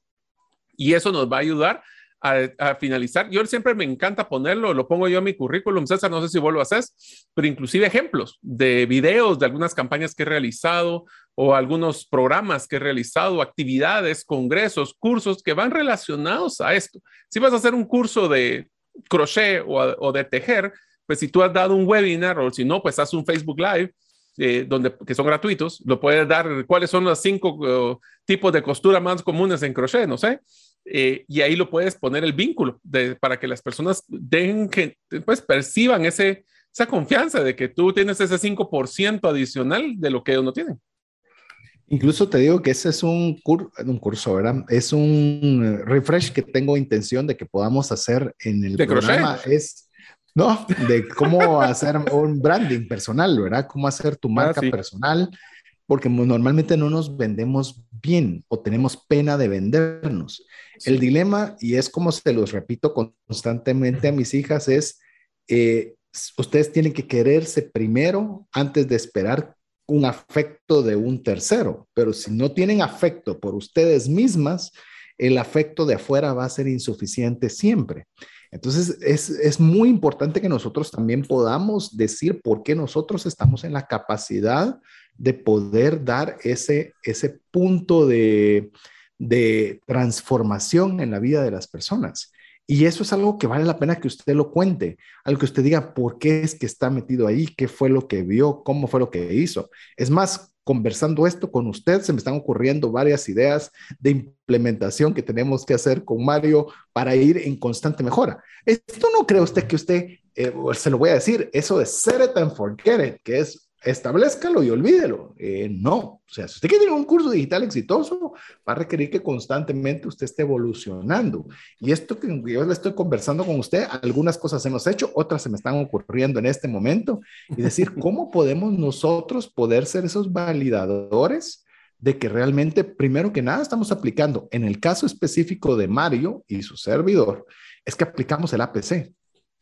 Y eso nos va a ayudar a, finalizar, yo siempre me encanta ponerlo, lo pongo yo en mi currículum, César, no sé si vos lo haces, pero inclusive ejemplos de videos de algunas campañas que he realizado o algunos programas que he realizado, actividades, congresos, cursos que van relacionados a esto. Si vas a hacer un curso de crochet o, de tejer, pues si tú has dado un webinar o si no, pues haz un Facebook Live. Eh, donde, que son gratuitos, lo puedes dar cuáles son los cinco uh, tipos de costura más comunes en crochet, no sé, eh, y ahí lo puedes poner el vínculo de, para que las personas den que, pues, perciban ese, esa confianza de que tú tienes ese 5% adicional de lo que ellos no tienen. Incluso te digo que ese es un, un curso, ¿verdad? Es un refresh que tengo intención de que podamos hacer en el programa. Es, no, de cómo hacer un branding personal, ¿verdad? Cómo hacer tu ah, marca personal, porque normalmente no nos vendemos bien o tenemos pena de vendernos. El dilema, y es como se los repito constantemente a mis hijas, es, eh, ustedes tienen que quererse primero antes de esperar un afecto de un tercero, pero si no tienen afecto por ustedes mismas, el afecto de afuera va a ser insuficiente siempre. Entonces, es, muy importante que nosotros también podamos decir por qué nosotros estamos en la capacidad de poder dar ese, ese punto de, de transformación en la vida de las personas. Y eso es algo que vale la pena que usted lo cuente, algo que usted diga por qué es que está metido ahí, qué fue lo que vio, cómo fue lo que hizo. Es más, conversando esto con usted, se me están ocurriendo varias ideas de implementación que tenemos que hacer con Mario para ir en constante mejora. Esto no cree usted que usted, eh, se lo voy a decir, eso de set it and forget it, que es establezcalo y olvídelo. Eh, no, o sea, si usted quiere tener un curso digital exitoso, va a requerir que constantemente usted esté evolucionando. Y esto que yo le estoy conversando con usted, algunas cosas hemos hecho, otras se me están ocurriendo en este momento, y decir, ¿cómo podemos nosotros poder ser esos validadores? de que realmente, primero que nada, estamos aplicando, en el caso específico de Mario y su servidor, es que aplicamos el APC.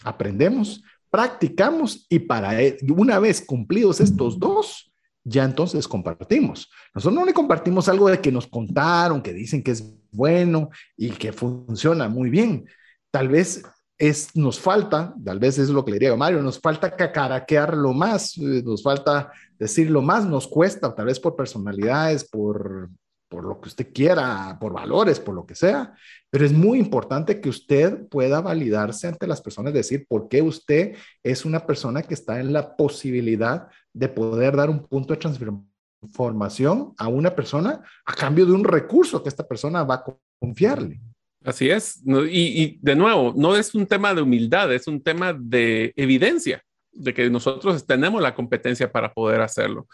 Aprendemos, practicamos y para e, una vez cumplidos estos dos, ya entonces compartimos. Nosotros no le compartimos algo de que nos contaron, que dicen que es bueno y que funciona muy bien. Tal vez es, nos falta, tal vez es lo que le diría a Mario, nos falta cacaraquearlo más, eh, nos falta decirlo más, nos cuesta, tal vez por personalidades, por por lo que usted quiera, por valores, por lo que sea, pero es muy importante que usted pueda validarse ante las personas, decir por qué usted es una persona que está en la posibilidad de poder dar un punto de transformación a una persona a cambio de un recurso que esta persona va a confiarle. Así es. Y, de nuevo, no es un tema de humildad, es un tema de evidencia de que nosotros tenemos la competencia para poder hacerlo.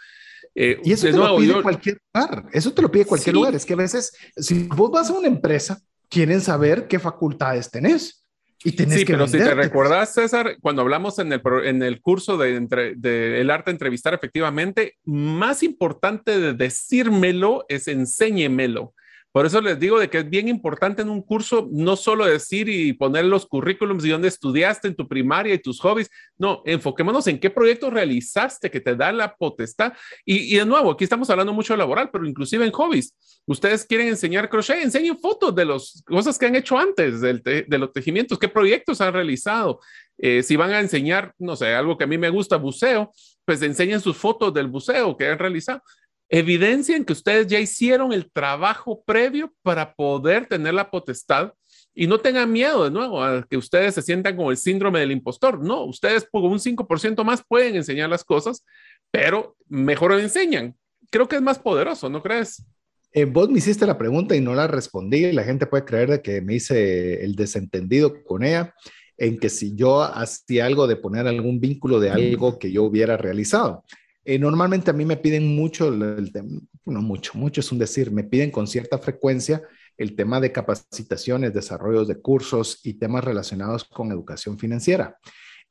Eh, y eso te lo pide cualquier lugar. Eso te lo pide cualquier lugar. Es que a veces, si vos vas a una empresa, quieren saber qué facultades tenés. Y tenés sí, pero si te recuerdas, César, cuando hablamos en el, en el curso de, de, el arte de entrevistar, efectivamente, más importante de decírmelo es enséñemelo. Por eso les digo de que es bien importante en un curso no solo decir y poner los currículums y dónde estudiaste en tu primaria y tus hobbies, no, enfoquémonos en qué proyectos realizaste que te da la potestad. Y, de nuevo, aquí estamos hablando mucho laboral, pero inclusive en hobbies. Ustedes quieren enseñar crochet, enseñen fotos de las cosas que han hecho antes, de los tejimientos, qué proyectos han realizado. Eh, si van a enseñar, no sé, algo que a mí me gusta, buceo, pues enseñen sus fotos del buceo que han realizado evidencien que ustedes ya hicieron el trabajo previo para poder tener la potestad y no tengan miedo de nuevo a que ustedes se sientan como el síndrome del impostor. No, ustedes por un 5% más pueden enseñar las cosas, pero mejor lo enseñan. Creo que es más poderoso, ¿no crees? Eh, vos me hiciste la pregunta y no la respondí. La gente puede creer de que me hice el desentendido con ella en que si yo hacía algo de poner algún vínculo de algo que yo hubiera realizado. Eh, normalmente a mí me piden mucho, no mucho, mucho es un decir, me piden con cierta frecuencia el tema de capacitaciones, desarrollos de cursos y temas relacionados con educación financiera.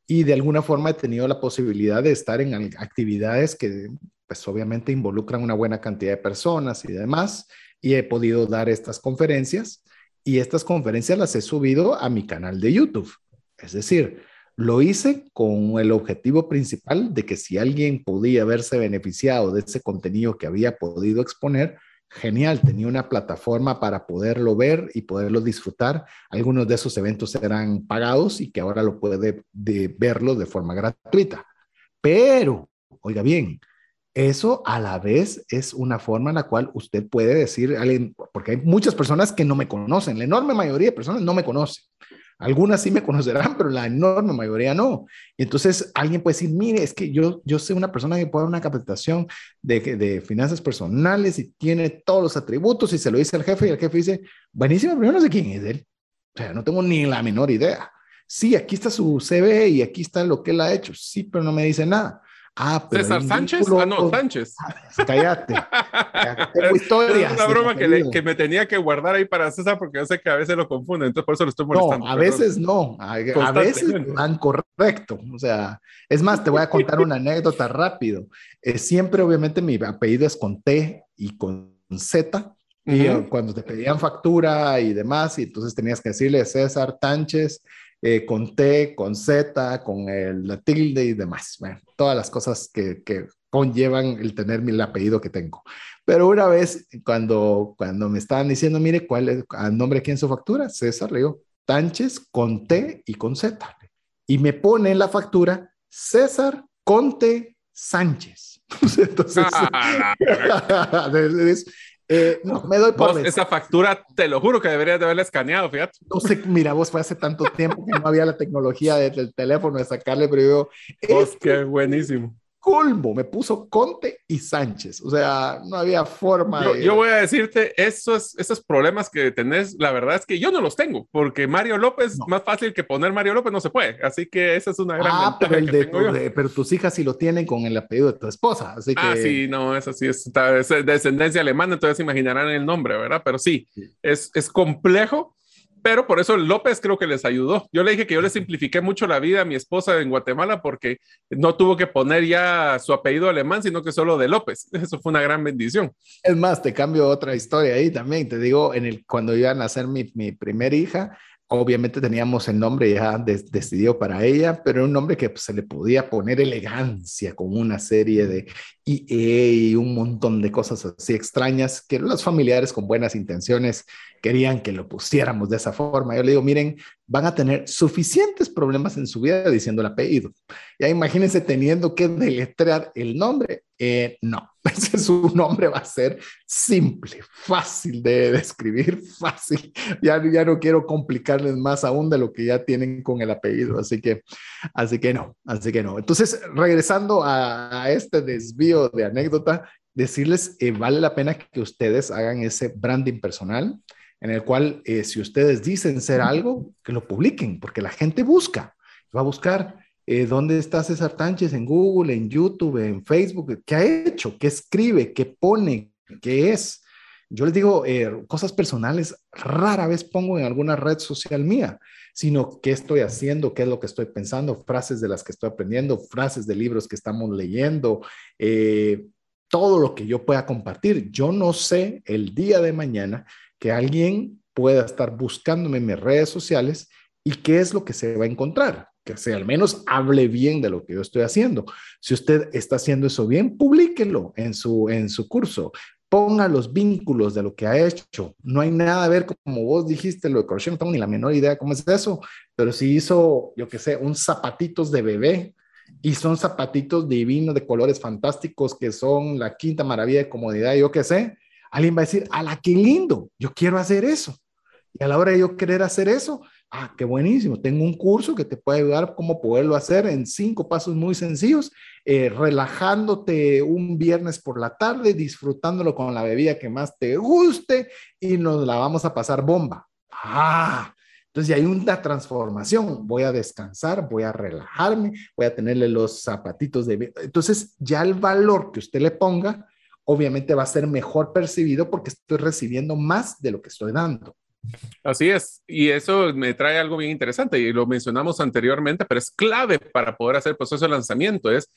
Y de alguna forma he tenido la posibilidad de estar en actividades que pues obviamente involucran una buena cantidad de personas y demás, y he podido dar estas conferencias y estas conferencias las he subido a mi canal de YouTube. Es decir, lo hice con el objetivo principal de que si alguien podía haberse beneficiado de ese contenido que había podido exponer, genial, tenía una plataforma para poderlo ver y poderlo disfrutar. Algunos de esos eventos eran pagados y que ahora lo puede verlo de forma gratuita. Pero, oiga bien, eso a la vez es una forma en la cual usted puede decir, alguien, porque hay muchas personas que no me conocen, la enorme mayoría de personas no me conocen. Algunas sí me conocerán, pero la enorme mayoría no. Entonces alguien puede decir, mire, es que yo, yo soy una persona que puede dar una capacitación de, de finanzas personales y tiene todos los atributos y se lo dice al jefe y el jefe dice, buenísimo, pero yo no sé quién es él. O sea, no tengo ni la menor idea. Sí, aquí está su CV y aquí está lo que él ha hecho. Sí, pero no me dice nada. Ah, pero César Sánchez. Ah, no, Sánchez. Ah, cállate. Tengo historia. Es una broma que, que, me tenía que guardar ahí para César porque yo sé que a veces lo confunden, entonces por eso lo estoy molestando. No, a veces no. A, veces van correcto. O sea, es más, te voy a contar una anécdota rápido. Eh, siempre, obviamente, mi apellido es con T y con Z. Y cuando te pedían factura y demás, y entonces tenías que decirle César Tánchez eh, con T, con Z, con el, la tilde y demás. Bueno, todas las cosas que, que conllevan el tener el apellido que tengo. Pero una vez, cuando, cuando me estaban diciendo, mire, ¿cuál es el nombre aquí en su factura? César, le digo, Tánchez con T y con Z. Y me pone en la factura César Conte Sánchez. Entonces, ah, Eh, no, me doy por Esa factura, te lo juro que deberías de haberla escaneado, fíjate. No sé, mira, vos fue hace tanto tiempo que no había la tecnología del teléfono de sacarle, pero yo... Vos, qué buenísimo colmo, me puso Conte y Sánchez, o sea, no había forma. Yo, de... yo voy a decirte, esos, esos problemas que tenés, la verdad es que yo no los tengo, porque Mario López, más fácil que poner Mario López, no se puede, así que esa es una gran ah, pero, el de, de, pero tus hijas sí lo tienen con el apellido de tu esposa, así ah, que... Ah, sí, no, eso sí es, es descendencia alemana, entonces imaginarán el nombre, ¿verdad? Pero sí, sí. Es, es complejo pero por eso López creo que les ayudó. Yo le dije que yo le simplifiqué mucho la vida a mi esposa en Guatemala porque no tuvo que poner ya su apellido alemán, sino que solo de López. Eso fue una gran bendición. Es más, te cambio otra historia ahí también. Te digo, en el, cuando iba a nacer mi, mi primera hija, obviamente teníamos el nombre ya decidido para ella, pero era un nombre que pues, se le podía poner elegancia con una serie de IE y un montón de cosas así extrañas que los familiares con buenas intenciones querían que lo pusiéramos de esa forma. Yo le digo, miren, van a tener suficientes problemas en su vida diciendo el apellido. Ya imagínense teniendo que deletrear el nombre. Eh, no, su nombre va a ser simple, fácil de describir, fácil. Ya, ya no quiero complicarles más aún de lo que ya tienen con el apellido. Así que, así que no, así que no. Entonces, regresando a, este desvío de anécdota, decirles, eh, vale la pena que ustedes hagan ese branding personal en el cual eh, si ustedes dicen ser algo, que lo publiquen, porque la gente busca, va a buscar eh, dónde está César Tánchez en Google, en YouTube, en Facebook, qué ha hecho, qué escribe, qué pone, qué es. Yo les digo, eh, cosas personales rara vez pongo en alguna red social mía, sino qué estoy haciendo, qué es lo que estoy pensando, frases de las que estoy aprendiendo, frases de libros que estamos leyendo, todo lo que yo pueda compartir. Yo no sé el día de mañana que alguien pueda estar buscándome en mis redes sociales y qué es lo que se va a encontrar, que se al menos hable bien de lo que yo estoy haciendo. Si usted está haciendo eso bien, publíquelo en su, en su curso. Ponga los vínculos de lo que ha hecho. No hay nada a ver como vos dijiste, lo de crochet, no tengo ni la menor idea cómo es eso, pero si hizo, yo qué sé, un zapatitos de bebé, y son zapatitos divinos de colores fantásticos que son la quinta maravilla de comodidad, yo qué sé, alguien va a decir, ¡ala, qué lindo! Yo quiero hacer eso. Y a la hora de yo querer hacer eso, ah, qué buenísimo, tengo un curso que te puede ayudar cómo poderlo hacer en cinco pasos muy sencillos, eh, relajándote un viernes por la tarde, disfrutándolo con la bebida que más te guste y nos la vamos a pasar bomba. Ah, entonces hay una transformación. Voy a descansar, voy a relajarme, voy a tenerle los zapatitos de... Entonces ya el valor que usted le ponga obviamente va a ser mejor percibido porque estoy recibiendo más de lo que estoy dando. Así es, y eso me trae algo bien interesante y lo mencionamos anteriormente, pero es clave para poder hacer proceso de lanzamiento, es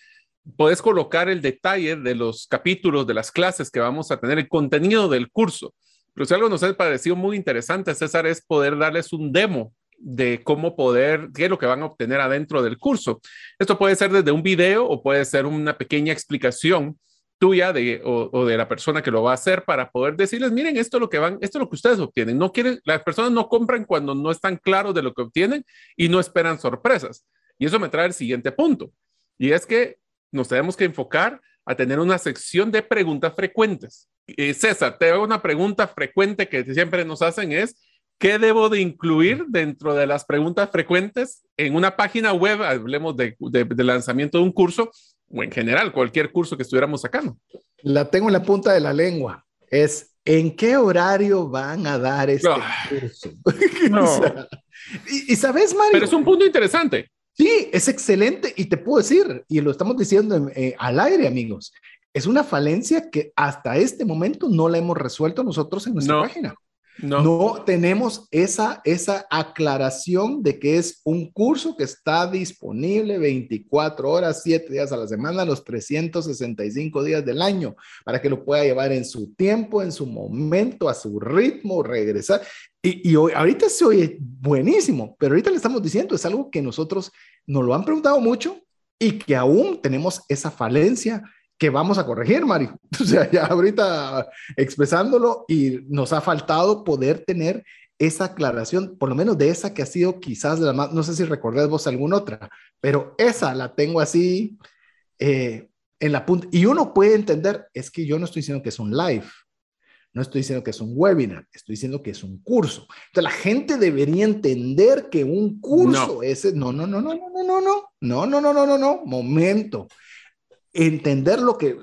puedes colocar el detalle de los capítulos, de las clases que vamos a tener, el contenido del curso. Pero si algo nos ha parecido muy interesante, César, es poder darles un demo de cómo poder, qué es lo que van a obtener adentro del curso. Esto puede ser desde un video o puede ser una pequeña explicación tuya de, o, de la persona que lo va a hacer para poder decirles, miren, esto es lo que van, esto es lo que ustedes obtienen. No quieren, las personas no compran cuando no están claros de lo que obtienen y no esperan sorpresas. Y eso me trae el siguiente punto. Y es que nos tenemos que enfocar a tener una sección de preguntas frecuentes. Eh, César, te hago una pregunta frecuente que siempre nos hacen es, ¿qué debo de incluir dentro de las preguntas frecuentes en una página web? Hablemos de, de, lanzamiento de un curso o en general cualquier curso que estuviéramos sacando. La tengo en la punta de la lengua. Es ¿en qué horario van a dar este curso? No. y, sabes, Mario. Pero es un punto interesante. Sí, es excelente y te puedo decir, y lo estamos diciendo eh, al aire, amigos, es una falencia que hasta este momento no la hemos resuelto nosotros en nuestra página. No. tenemos esa, esa aclaración de que es un curso que está disponible 24 horas, 7 días a la semana, los 365 días del año, para que lo pueda llevar en su tiempo, en su momento, a su ritmo, regresar. Y, y hoy, ahorita se oye buenísimo, pero ahorita le estamos diciendo, es algo que nosotros nos lo han preguntado mucho y que aún tenemos esa falencia que vamos a corregir, Mario. O sea, ya ahorita expresándolo y nos ha faltado poder tener esa aclaración, por lo menos de esa que ha sido quizás de la más, no sé si recordás vos alguna otra, pero esa la tengo así eh, en la punta. Y uno puede entender, es que yo no estoy diciendo que es un live, no estoy diciendo que es un webinar, estoy diciendo que es un curso. Entonces la gente debería entender que un curso es, no, no, no, no, no, no, no, no, no, no, no, no, no, no, momento entender lo que,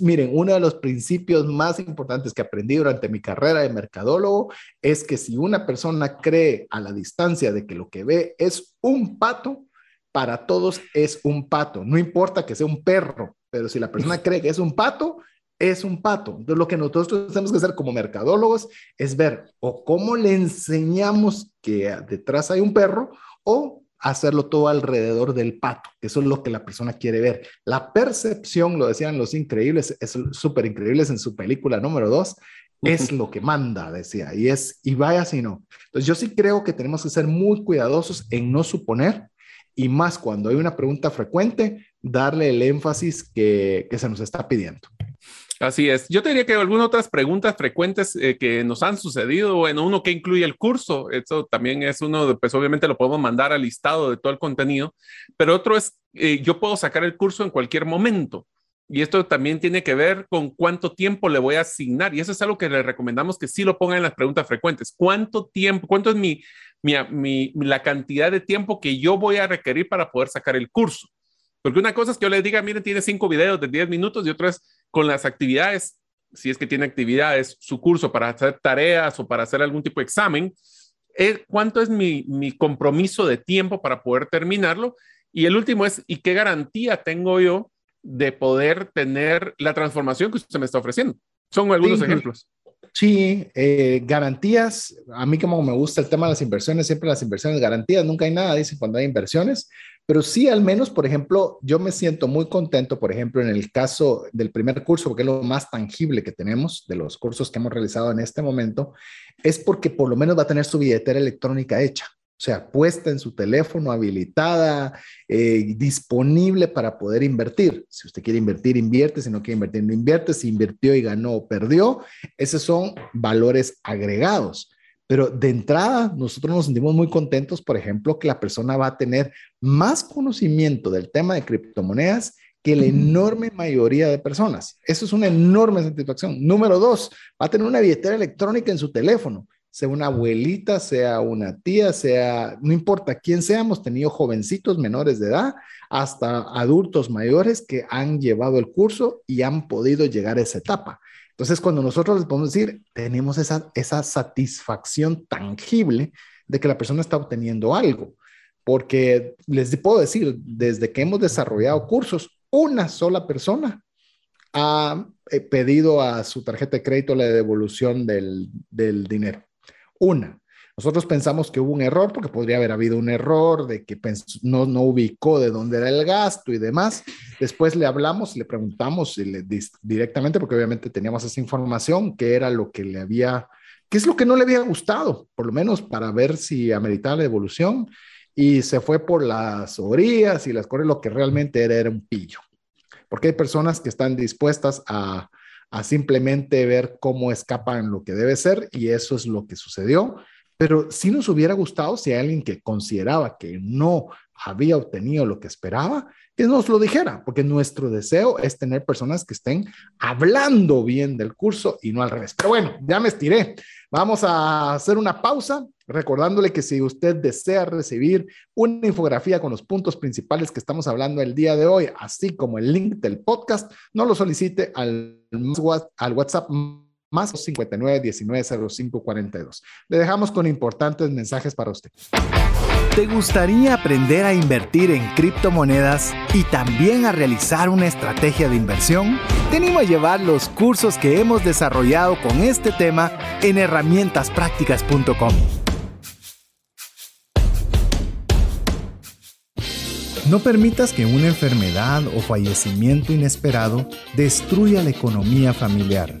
miren, uno de los principios más importantes que aprendí durante mi carrera de mercadólogo es que si una persona cree a la distancia de que lo que ve es un pato, para todos es un pato. No importa que sea un perro, pero si la persona cree que es un pato, es un pato. Entonces, lo que nosotros tenemos que hacer como mercadólogos es ver o cómo le enseñamos que detrás hay un perro o hacerlo todo alrededor del pato, que eso es lo que la persona quiere ver. La percepción, lo decían los increíbles, es súper increíbles en su película número dos, es lo que manda, decía, y es, y vaya si no. Entonces yo sí creo que tenemos que ser muy cuidadosos en no suponer, y más cuando hay una pregunta frecuente, darle el énfasis que, que se nos está pidiendo. Así es. Yo te diría que algunas otras preguntas frecuentes eh, que nos han sucedido, bueno, uno que incluye el curso, eso también es uno, pues obviamente lo podemos mandar al listado de todo el contenido, pero otro es, eh, yo puedo sacar el curso en cualquier momento. Y esto también tiene que ver con cuánto tiempo le voy a asignar. Y eso es algo que le recomendamos que sí lo pongan en las preguntas frecuentes. ¿Cuánto tiempo, cuánto es mi, mi, mi, la cantidad de tiempo que yo voy a requerir para poder sacar el curso? Porque una cosa es que yo les diga, miren, tiene cinco videos de 10 minutos y otra es con las actividades, si es que tiene actividades, su curso para hacer tareas o para hacer algún tipo de examen, ¿cuánto es mi, mi compromiso de tiempo para poder terminarlo? Y el último es, ¿y qué garantía tengo yo de poder tener la transformación que usted me está ofreciendo? Son algunos ejemplos. Sí, eh, garantías. A mí como me gusta el tema de las inversiones, siempre las inversiones, garantías, nunca hay nada, dicen cuando hay inversiones, pero sí al menos, por ejemplo, yo me siento muy contento, por ejemplo, en el caso del primer curso, porque es lo más tangible que tenemos de los cursos que hemos realizado en este momento, es porque por lo menos va a tener su billetera electrónica hecha. O sea, puesta en su teléfono, habilitada, eh, disponible para poder invertir. Si usted quiere invertir, invierte. Si no quiere invertir, no invierte. Si invirtió y ganó o perdió, esos son valores agregados. Pero de entrada, nosotros nos sentimos muy contentos, por ejemplo, que la persona va a tener más conocimiento del tema de criptomonedas que la enorme mayoría de personas. Eso es una enorme satisfacción. Número dos, va a tener una billetera electrónica en su teléfono sea una abuelita, sea una tía, sea, no importa quién sea, hemos tenido jovencitos menores de edad hasta adultos mayores que han llevado el curso y han podido llegar a esa etapa. Entonces, cuando nosotros les podemos decir, tenemos esa, esa satisfacción tangible de que la persona está obteniendo algo, porque les puedo decir, desde que hemos desarrollado cursos, una sola persona ha eh, pedido a su tarjeta de crédito la devolución del, del dinero. Una, nosotros pensamos que hubo un error porque podría haber habido un error de que no, no ubicó de dónde era el gasto y demás. Después le hablamos, le preguntamos directamente, porque obviamente teníamos esa información, qué era lo que le había, qué es lo que no le había gustado, por lo menos para ver si ameritaba la devolución. Y se fue por las orillas y las cosas, lo que realmente era, era un pillo. Porque hay personas que están dispuestas a, a simplemente ver cómo escapan lo que debe ser y eso es lo que sucedió. Pero si nos hubiera gustado si hay alguien que consideraba que no había obtenido lo que esperaba, que nos lo dijera, porque nuestro deseo es tener personas que estén hablando bien del curso y no al revés. Pero bueno, ya me estiré. Vamos a hacer una pausa, recordándole que si usted desea recibir una infografía con los puntos principales que estamos hablando el día de hoy, así como el link del podcast, no lo solicite al, al WhatsApp más 59 19 05 42. Le dejamos con importantes mensajes para usted. ¿Te gustaría aprender a invertir en criptomonedas y también a realizar una estrategia de inversión? Te animo a llevar los cursos que hemos desarrollado con este tema en herramientasprácticas.com. No permitas que una enfermedad o fallecimiento inesperado destruya la economía familiar.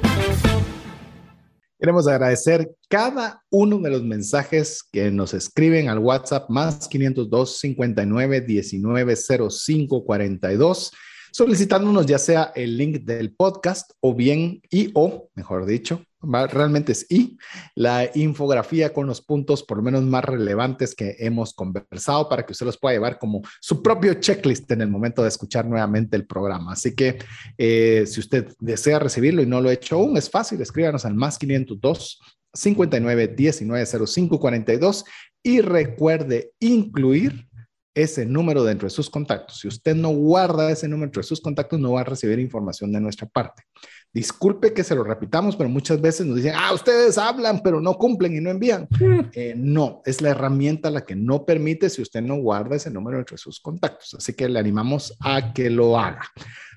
Queremos agradecer cada uno de los mensajes que nos escriben al WhatsApp más 502 59 19 05 42 solicitándonos ya sea el link del podcast o bien y o, mejor dicho, realmente es y la infografía con los puntos por lo menos más relevantes que hemos conversado para que usted los pueda llevar como su propio checklist en el momento de escuchar nuevamente el programa. Así que eh, si usted desea recibirlo y no lo ha hecho aún, es fácil, escríbanos al más 502 59 19 05 42 y recuerde incluir ese número dentro de sus contactos. Si usted no guarda ese número dentro de sus contactos, no va a recibir información de nuestra parte. Disculpe que se lo repitamos, pero muchas veces nos dicen, ah, ustedes hablan, pero no cumplen y no envían. Mm. Eh, no, es la herramienta la que no permite si usted no guarda ese número entre sus contactos. Así que le animamos a que lo haga.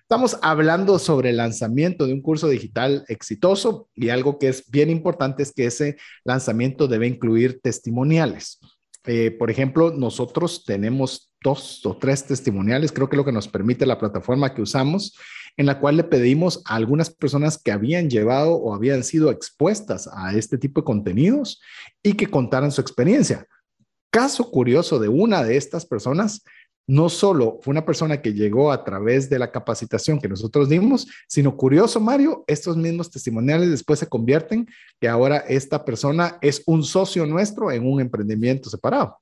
Estamos hablando sobre el lanzamiento de un curso digital exitoso y algo que es bien importante es que ese lanzamiento debe incluir testimoniales. Eh, por ejemplo, nosotros tenemos dos o tres testimoniales, creo que lo que nos permite la plataforma que usamos, en la cual le pedimos a algunas personas que habían llevado o habían sido expuestas a este tipo de contenidos y que contaran su experiencia. Caso curioso de una de estas personas no solo fue una persona que llegó a través de la capacitación que nosotros dimos, sino curioso, Mario, estos mismos testimoniales después se convierten que ahora esta persona es un socio nuestro en un emprendimiento separado.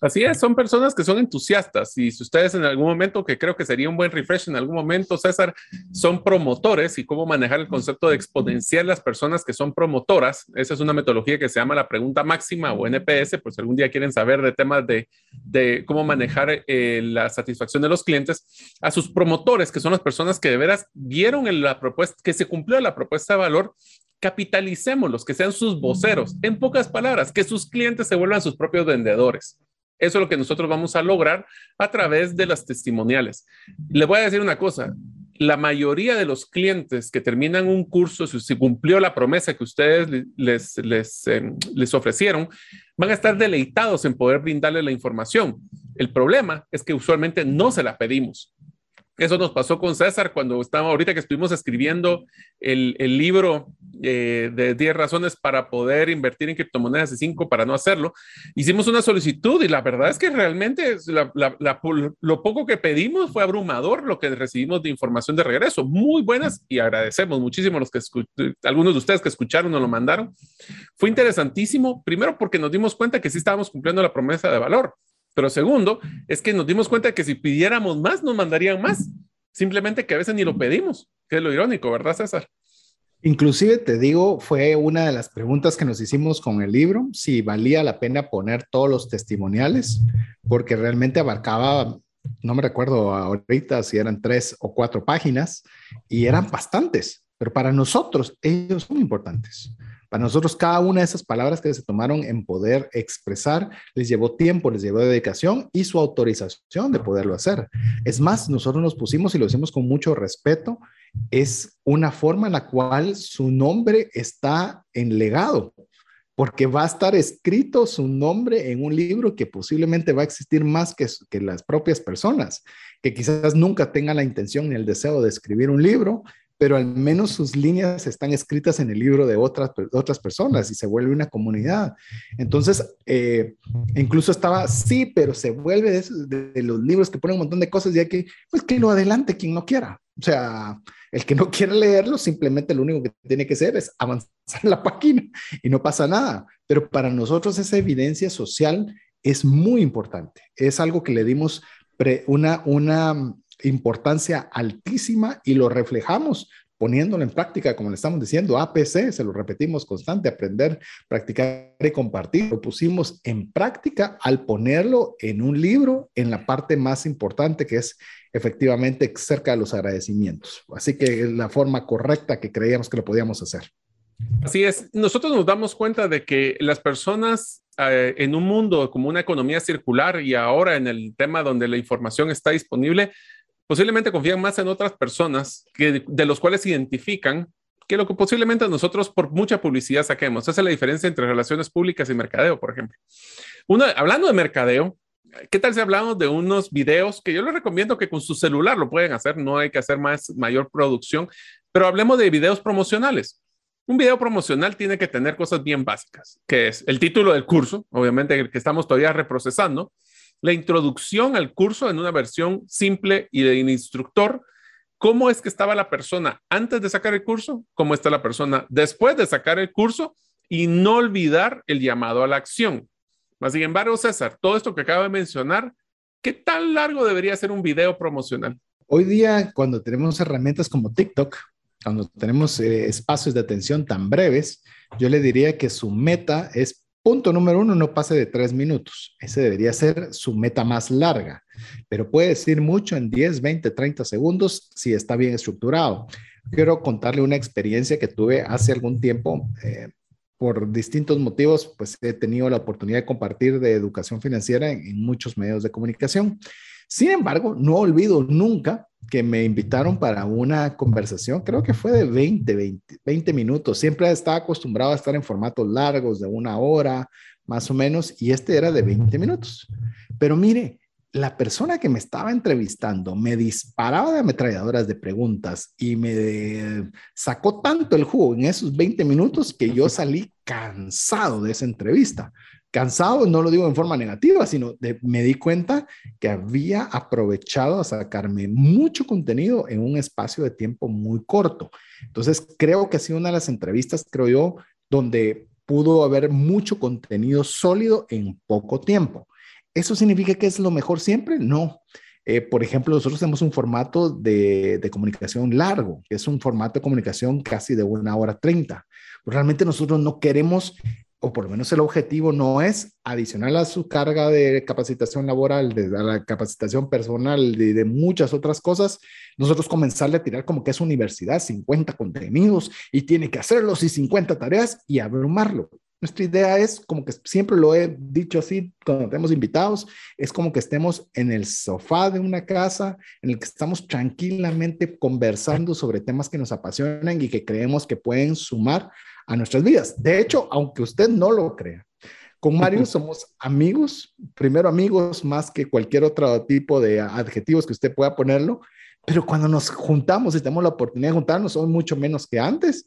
Así es, son personas que son entusiastas y si ustedes en algún momento, que creo que sería un buen refresh en algún momento, César, son promotores y cómo manejar el concepto de exponenciar las personas que son promotoras. Esa es una metodología que se llama la pregunta máxima o NPS, por si algún día quieren saber de temas de, cómo manejar eh, la satisfacción de los clientes, a sus promotores, que son las personas que de veras vieron la propuesta, que se cumplió la propuesta de valor capitalicémoslos, que sean sus voceros. En pocas palabras, que sus clientes se vuelvan sus propios vendedores. Eso es lo que nosotros vamos a lograr a través de las testimoniales. Le voy a decir una cosa, la mayoría de los clientes que terminan un curso, si cumplió la promesa que ustedes les, les, em, les ofrecieron, van a estar deleitados en poder brindarle la información. El problema es que usualmente no se la pedimos. Eso nos pasó con César cuando estábamos ahorita que estuvimos escribiendo el, libro eh, de 10 razones para poder invertir en criptomonedas y 5 para no hacerlo. Hicimos una solicitud y la verdad es que realmente lo poco que pedimos fue abrumador lo que recibimos de información de regreso. Muy buenas y agradecemos muchísimo a los que algunos de ustedes que escucharon nos lo mandaron. Fue interesantísimo, primero porque nos dimos cuenta que sí estábamos cumpliendo la promesa de valor. Pero segundo, es que nos dimos cuenta que si pidiéramos más, nos mandarían más. Simplemente que a veces ni lo pedimos, que es lo irónico, ¿verdad, César? Inclusive te digo, fue una de las preguntas que nos hicimos con el libro, si valía la pena poner todos los testimoniales, porque realmente abarcaba, no me recuerdo ahorita si eran tres o cuatro páginas, y eran bastantes, pero para nosotros ellos son importantes. Para nosotros, cada una de esas palabras que se tomaron en poder expresar les llevó tiempo, les llevó dedicación y su autorización de poderlo hacer. Es más, nosotros nos pusimos y lo hicimos con mucho respeto. Es una forma en la cual su nombre está en legado, porque va a estar escrito su nombre en un libro que posiblemente va a existir más que, que las propias personas, que quizás nunca tengan la intención ni el deseo de escribir un libro, pero al menos sus líneas están escritas en el libro de otras, otras personas y se vuelve una comunidad. Entonces, eh, incluso estaba, sí, pero se vuelve de, los libros que ponen un montón de cosas y hay que, pues que lo adelante quien no quiera. O sea, el que no quiere leerlo, simplemente lo único que tiene que hacer es avanzar la página y no pasa nada. Pero para nosotros esa evidencia social es muy importante. Es algo que le dimos una, una importancia altísima y lo reflejamos poniéndolo en práctica, como le estamos diciendo, APC, se lo repetimos constante, aprender, practicar y compartir. Lo pusimos en práctica al ponerlo en un libro en la parte más importante que es efectivamente cerca de los agradecimientos. Así que es la forma correcta que creíamos que lo podíamos hacer. Así es, nosotros nos damos cuenta de que las personas eh, en un mundo como una economía circular y ahora en el tema donde la información está disponible, posiblemente confían más en otras personas que, de los cuales identifican que lo que posiblemente nosotros por mucha publicidad saquemos. Esa es la diferencia entre relaciones públicas y mercadeo, por ejemplo. hablando de mercadeo, ¿qué tal si hablamos de unos videos que yo les recomiendo que con su celular lo pueden hacer? No hay que hacer más, mayor producción, pero hablemos de videos promocionales. Un video promocional tiene que tener cosas bien básicas, que es el título del curso, obviamente que estamos todavía reprocesando, la introducción al curso en una versión simple y de instructor, cómo es que estaba la persona antes de sacar el curso, cómo está la persona después de sacar el curso y no olvidar el llamado a la acción. Más sin embargo, César, todo esto que acabo de mencionar, ¿qué tan largo debería ser un video promocional? Hoy día, cuando tenemos herramientas como TikTok, cuando tenemos eh, espacios de atención tan breves, yo le diría que su meta es Punto número uno, no pase de tres minutos. Ese debería ser su meta más larga, pero puede decir mucho en 10, 20, 30 segundos si está bien estructurado. Quiero contarle una experiencia que tuve hace algún tiempo. Eh, por distintos motivos, pues he tenido la oportunidad de compartir de educación financiera en, en muchos medios de comunicación. Sin embargo, no olvido nunca que me invitaron para una conversación, creo que fue de 20, 20, minutos. Siempre estaba acostumbrado a estar en formatos largos, de una hora, más o menos, y este era de 20 minutos. Pero mire, la persona que me estaba entrevistando me disparaba de ametralladoras de preguntas y me sacó tanto el jugo en esos 20 minutos que yo salí cansado de esa entrevista cansado, no lo digo en forma negativa, sino me di cuenta que había aprovechado a sacarme mucho contenido en un espacio de tiempo muy corto. Entonces, creo que ha sido una de las entrevistas, creo yo, donde pudo haber mucho contenido sólido en poco tiempo. ¿Eso significa que es lo mejor siempre? No. Eh, por ejemplo, nosotros tenemos un formato de, de, comunicación largo, que es un formato de comunicación casi de una hora treinta. Realmente nosotros no queremos o por lo menos el objetivo no es adicional a su carga de capacitación laboral, de, la capacitación personal y de, muchas otras cosas, nosotros comenzarle a tirar como que es universidad, 50 contenidos y tiene que hacerlos y 50 tareas y abrumarlo. Nuestra idea es, como que siempre lo he dicho así cuando tenemos invitados, es como que estemos en el sofá de una casa en el que estamos tranquilamente conversando sobre temas que nos apasionan y que creemos que pueden sumar a nuestras vidas. De hecho, aunque usted no lo crea, con Mario somos amigos, primero amigos más que cualquier otro tipo de adjetivos que usted pueda ponerlo, pero cuando nos juntamos y tenemos la oportunidad de juntarnos, son mucho menos que antes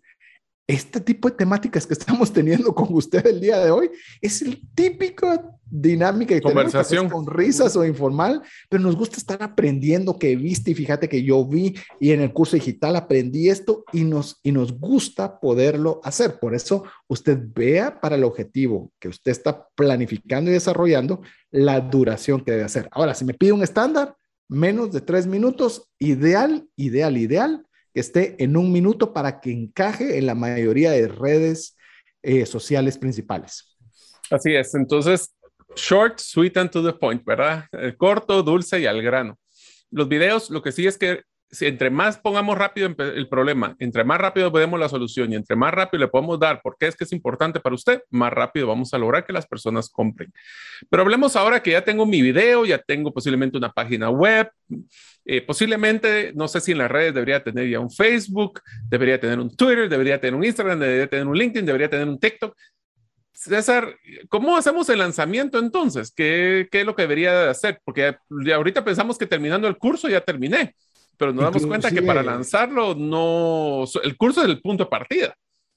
este tipo de temáticas que estamos teniendo con usted el día de hoy es el típico dinámica de conversación con risas o informal, pero nos gusta estar aprendiendo que viste y fíjate que yo vi y en el curso digital aprendí esto y nos, y nos gusta poderlo hacer. Por eso usted vea para el objetivo que usted está planificando y desarrollando la duración que debe hacer. Ahora, si me pide un estándar, menos de tres minutos, ideal, ideal, ideal que esté en un minuto para que encaje en la mayoría de redes eh, sociales principales. Así es, entonces, short, sweet and to the point, ¿verdad? Eh, corto, dulce y al grano. Los videos, lo que sí es que si entre más pongamos rápido el problema, entre más rápido vemos la solución y entre más rápido le podemos dar por qué es que es importante para usted, más rápido vamos a lograr que las personas compren. Pero hablemos ahora que ya tengo mi video, ya tengo posiblemente una página web, eh, posiblemente, no sé si en las redes debería tener ya un Facebook, debería tener un Twitter, debería tener un Instagram, debería tener un LinkedIn, debería tener un TikTok. César, ¿cómo hacemos el lanzamiento entonces? ¿Qué, qué es lo que debería hacer? Porque ahorita pensamos que terminando el curso ya terminé pero nos damos cuenta que para lanzarlo no, el curso es el punto de partida.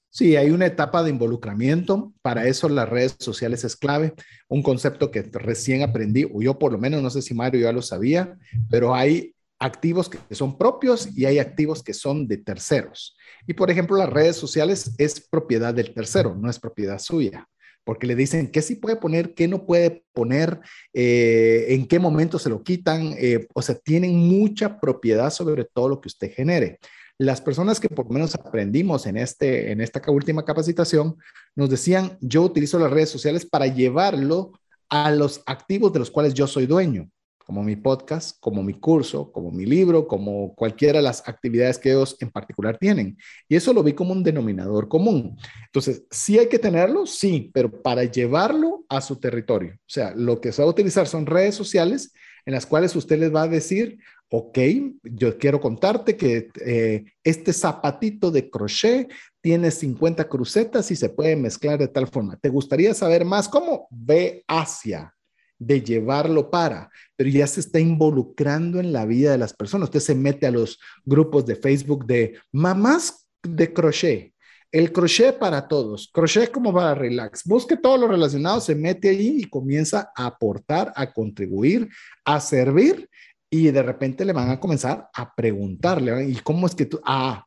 Sí, hay una etapa de involucramiento. Para eso las redes sociales es clave. Un concepto que recién aprendí, o yo por lo menos, no sé si Mario ya lo sabía, pero hay activos que son propios y hay activos que son de terceros. Y por ejemplo, las redes sociales es propiedad del tercero, no es propiedad suya porque le dicen qué sí puede poner, qué no puede poner, eh, en qué momento se lo quitan, eh, o sea, tienen mucha propiedad sobre todo lo que usted genere. Las personas que por lo menos aprendimos en, este, en esta última capacitación nos decían, yo utilizo las redes sociales para llevarlo a los activos de los cuales yo soy dueño como mi podcast, como mi curso, como mi libro, como cualquiera de las actividades que ellos en particular tienen. Y eso lo vi como un denominador común. Entonces, sí hay que tenerlo, sí, pero para llevarlo a su territorio. O sea, lo que se va a utilizar son redes sociales en las cuales usted les va a decir, ok, yo quiero contarte que eh, este zapatito de crochet tiene 50 crucetas y se puede mezclar de tal forma. ¿Te gustaría saber más? ¿Cómo? Ve hacia de llevarlo para, pero ya se está involucrando en la vida de las personas. Usted se mete a los grupos de Facebook de mamás de crochet, el crochet para todos, crochet como para relax. Busque todo lo relacionado, se mete ahí y comienza a aportar, a contribuir, a servir y de repente le van a comenzar a preguntarle, ¿y cómo es que tú? Ah,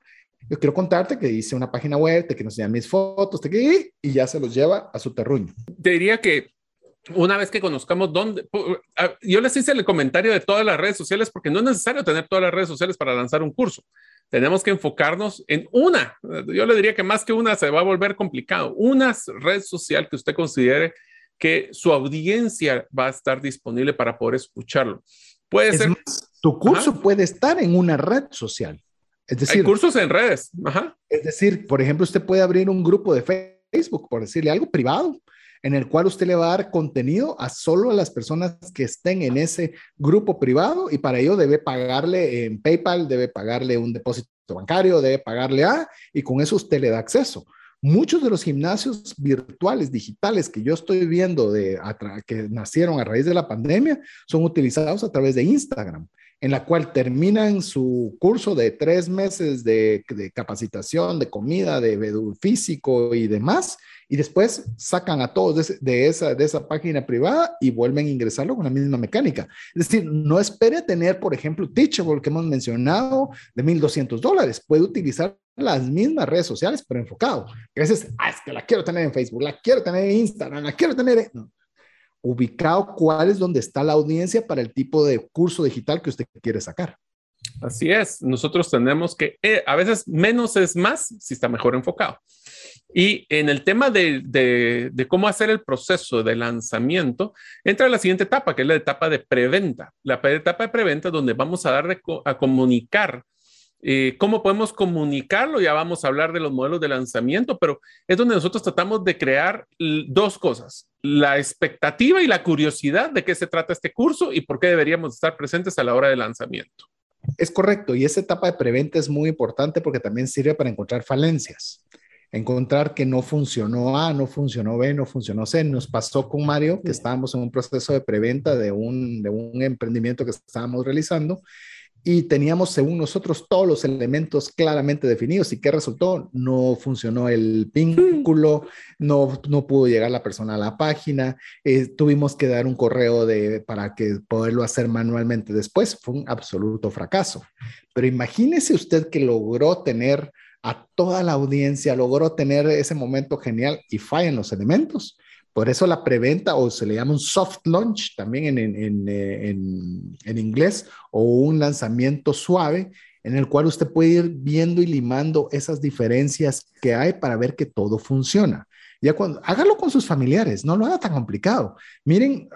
yo quiero contarte que hice una página web, te que nos enseñan mis fotos, te que, y ya se los lleva a su terruño. Te diría que una vez que conozcamos dónde, yo les hice el comentario de todas las redes sociales porque no es necesario tener todas las redes sociales para lanzar un curso. Tenemos que enfocarnos en una. Yo le diría que más que una se va a volver complicado. Una red social que usted considere que su audiencia va a estar disponible para poder escucharlo. Puede ser. tu curso puede estar en una red social. Es decir, hay cursos en redes. Es decir, por ejemplo, usted puede abrir un grupo de Facebook, por decirle algo privado, en el cual usted le va a dar contenido a solo a las personas que estén en ese grupo privado y para ello debe pagarle en PayPal, debe pagarle un depósito bancario, debe pagarle a, y con eso usted le da acceso. Muchos de los gimnasios virtuales, digitales que yo estoy viendo de, que nacieron a raíz de la pandemia son utilizados a través de Instagram, en la cual terminan su curso de tres meses de, de capacitación, de comida, de físico y demás, y después sacan a todos de, esa, de página privada y vuelven a ingresarlo con la misma mecánica. Es decir, no espere tener, por ejemplo, Teachable, que hemos mencionado, de 1.200 dólares. Puede utilizar las mismas redes sociales, pero enfocado. A veces, ah, es que la quiero tener en Facebook, la quiero tener en Instagram, la quiero tener en... Ubicado cuál es donde está la audiencia para el tipo de curso digital que usted quiere sacar. Así es, nosotros tenemos que, eh, a veces menos es más si está mejor enfocado. Y en el tema de, cómo hacer el proceso de lanzamiento, entra la siguiente etapa, que es la etapa de preventa. La etapa de preventa donde vamos a dar a comunicar eh, cómo podemos comunicarlo. Ya vamos a hablar de los modelos de lanzamiento, pero es donde nosotros tratamos de crear dos cosas, la expectativa y la curiosidad de qué se trata este curso y por qué deberíamos estar presentes a la hora de lanzamiento. Es correcto, y esa etapa de preventa es muy importante porque también sirve para encontrar falencias encontrar que no funcionó A, no funcionó B, no funcionó C. Nos pasó con Mario, que estábamos en un proceso de preventa de un, de un emprendimiento que estábamos realizando y teníamos, según nosotros, todos los elementos claramente definidos. ¿Y qué resultó? No funcionó el vínculo, no, no pudo llegar la persona a la página, eh, tuvimos que dar un correo de, para que poderlo hacer manualmente después. Fue un absoluto fracaso. Pero imagínese usted que logró tener a toda la audiencia, logró tener ese momento genial y fallan los elementos. Por eso la preventa o se le llama un soft launch también en, en, en, en, inglés o un lanzamiento suave en el cual usted puede ir viendo y limando esas diferencias que hay para ver que todo funciona. Ya cuando, hágalo con sus familiares, no lo haga tan complicado. Miren,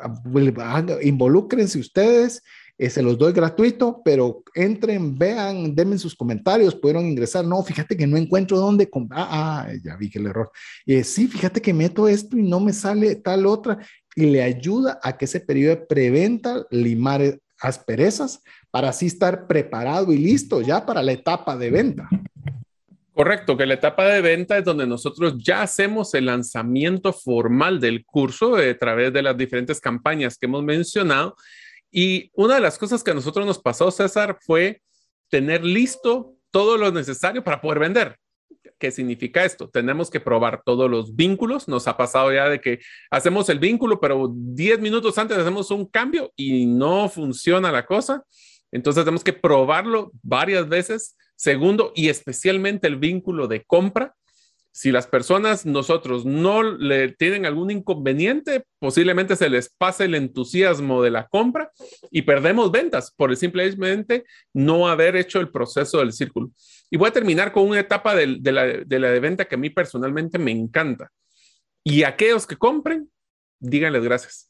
involúcrense ustedes, eh, se los doy gratuito, pero entren, vean, denme sus comentarios, pudieron ingresar. No, fíjate que no encuentro dónde. Ah, ah, ya vi que el error. Eh, sí, fíjate que meto esto y no me sale tal otra. Y le ayuda a que ese periodo de preventa limar asperezas para así estar preparado y listo ya para la etapa de venta. Correcto, que la etapa de venta es donde nosotros ya hacemos el lanzamiento formal del curso a través de las diferentes campañas que hemos mencionado y una de las cosas que a nosotros nos pasó, César, fue tener listo todo lo necesario para poder vender. ¿Qué significa esto? Tenemos que probar todos los vínculos. Nos ha pasado ya de que hacemos el vínculo, pero 10 minutos antes hacemos un cambio y no funciona la cosa. Entonces tenemos que probarlo varias veces. Segundo, y especialmente el vínculo de compra. Si las personas, nosotros, no le tienen algún inconveniente, posiblemente se les pase el entusiasmo de la compra y perdemos ventas por el simplemente no haber hecho el proceso del círculo. Y voy a terminar con una etapa de, la, de venta que a mí personalmente me encanta. Y aquellos que compren, díganles gracias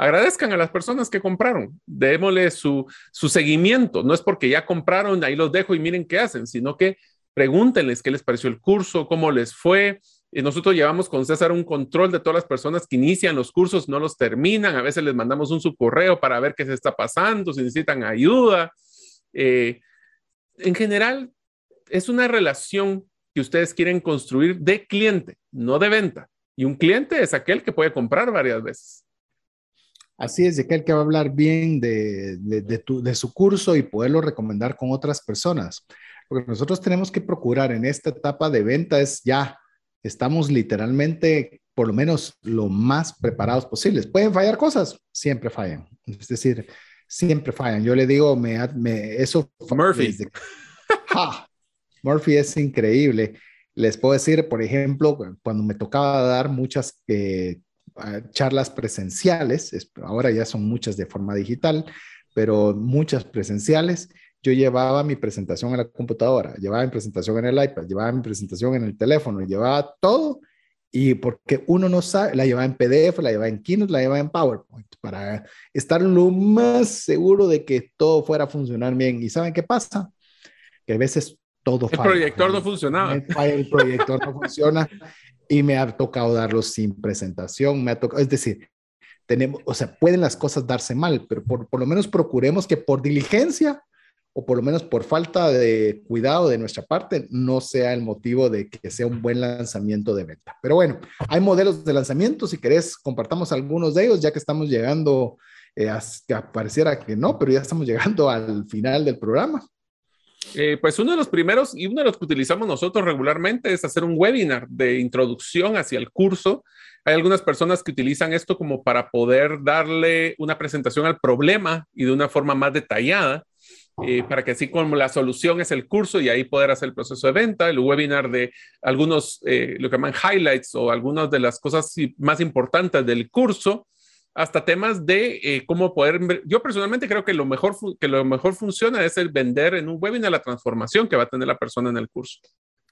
agradezcan a las personas que compraron, démosle su seguimiento. No es porque ya compraron, ahí los dejo y miren qué hacen, sino que pregúntenles qué les pareció el curso, cómo les fue. Y nosotros llevamos con César un control de todas las personas que inician los cursos, no los terminan. A veces les mandamos un subcorreo para ver qué se está pasando, si necesitan ayuda. Eh, en general, es una relación que ustedes quieren construir de cliente, no de venta. Y un cliente es aquel que puede comprar varias veces. Así es, de aquel que va a hablar bien de, de, su curso y poderlo recomendar con otras personas. Porque nosotros tenemos que procurar en esta etapa de venta es ya, estamos literalmente por lo menos lo más preparados posibles. ¿Pueden fallar cosas? Siempre fallan. Es decir, siempre fallan. Yo le digo, me, me eso... Murphy. Murphy es increíble. Les puedo decir, por ejemplo, cuando me tocaba dar muchas eh, charlas presenciales, ahora ya son muchas de forma digital, pero muchas presenciales, yo llevaba mi presentación en la computadora, llevaba mi presentación en el iPad, llevaba mi presentación en el teléfono, llevaba todo y porque uno no sabe, la llevaba en PDF, la llevaba en Keynote, la llevaba en PowerPoint para estar lo más seguro de que todo fuera a funcionar bien. ¿Y saben qué pasa? Que a veces todo el proyector no funcionaba. El proyector no funciona y me ha tocado darlo sin presentación, me ha tocado, es decir, tenemos, o sea, pueden las cosas darse mal, pero por, por lo menos procuremos que por diligencia o por lo menos por falta de cuidado de nuestra parte, no sea el motivo de que sea un buen lanzamiento de venta. Pero bueno, hay modelos de lanzamiento, si querés, compartamos algunos de ellos, ya que estamos llegando, eh, a, pareciera que no, pero ya estamos llegando al final del programa. Eh, pues uno de los primeros y uno de los que utilizamos nosotros regularmente es hacer un webinar de introducción hacia el curso. Hay algunas personas que utilizan esto como para poder darle una presentación al problema y de una forma más detallada. Eh, para que así como la solución es el curso y ahí poder hacer el proceso de venta, el webinar de algunos, eh, lo que llaman highlights o algunas de las cosas más importantes del curso, hasta temas de eh, cómo poder, yo personalmente creo que lo, mejor que lo mejor funciona es el vender en un webinar la transformación que va a tener la persona en el curso.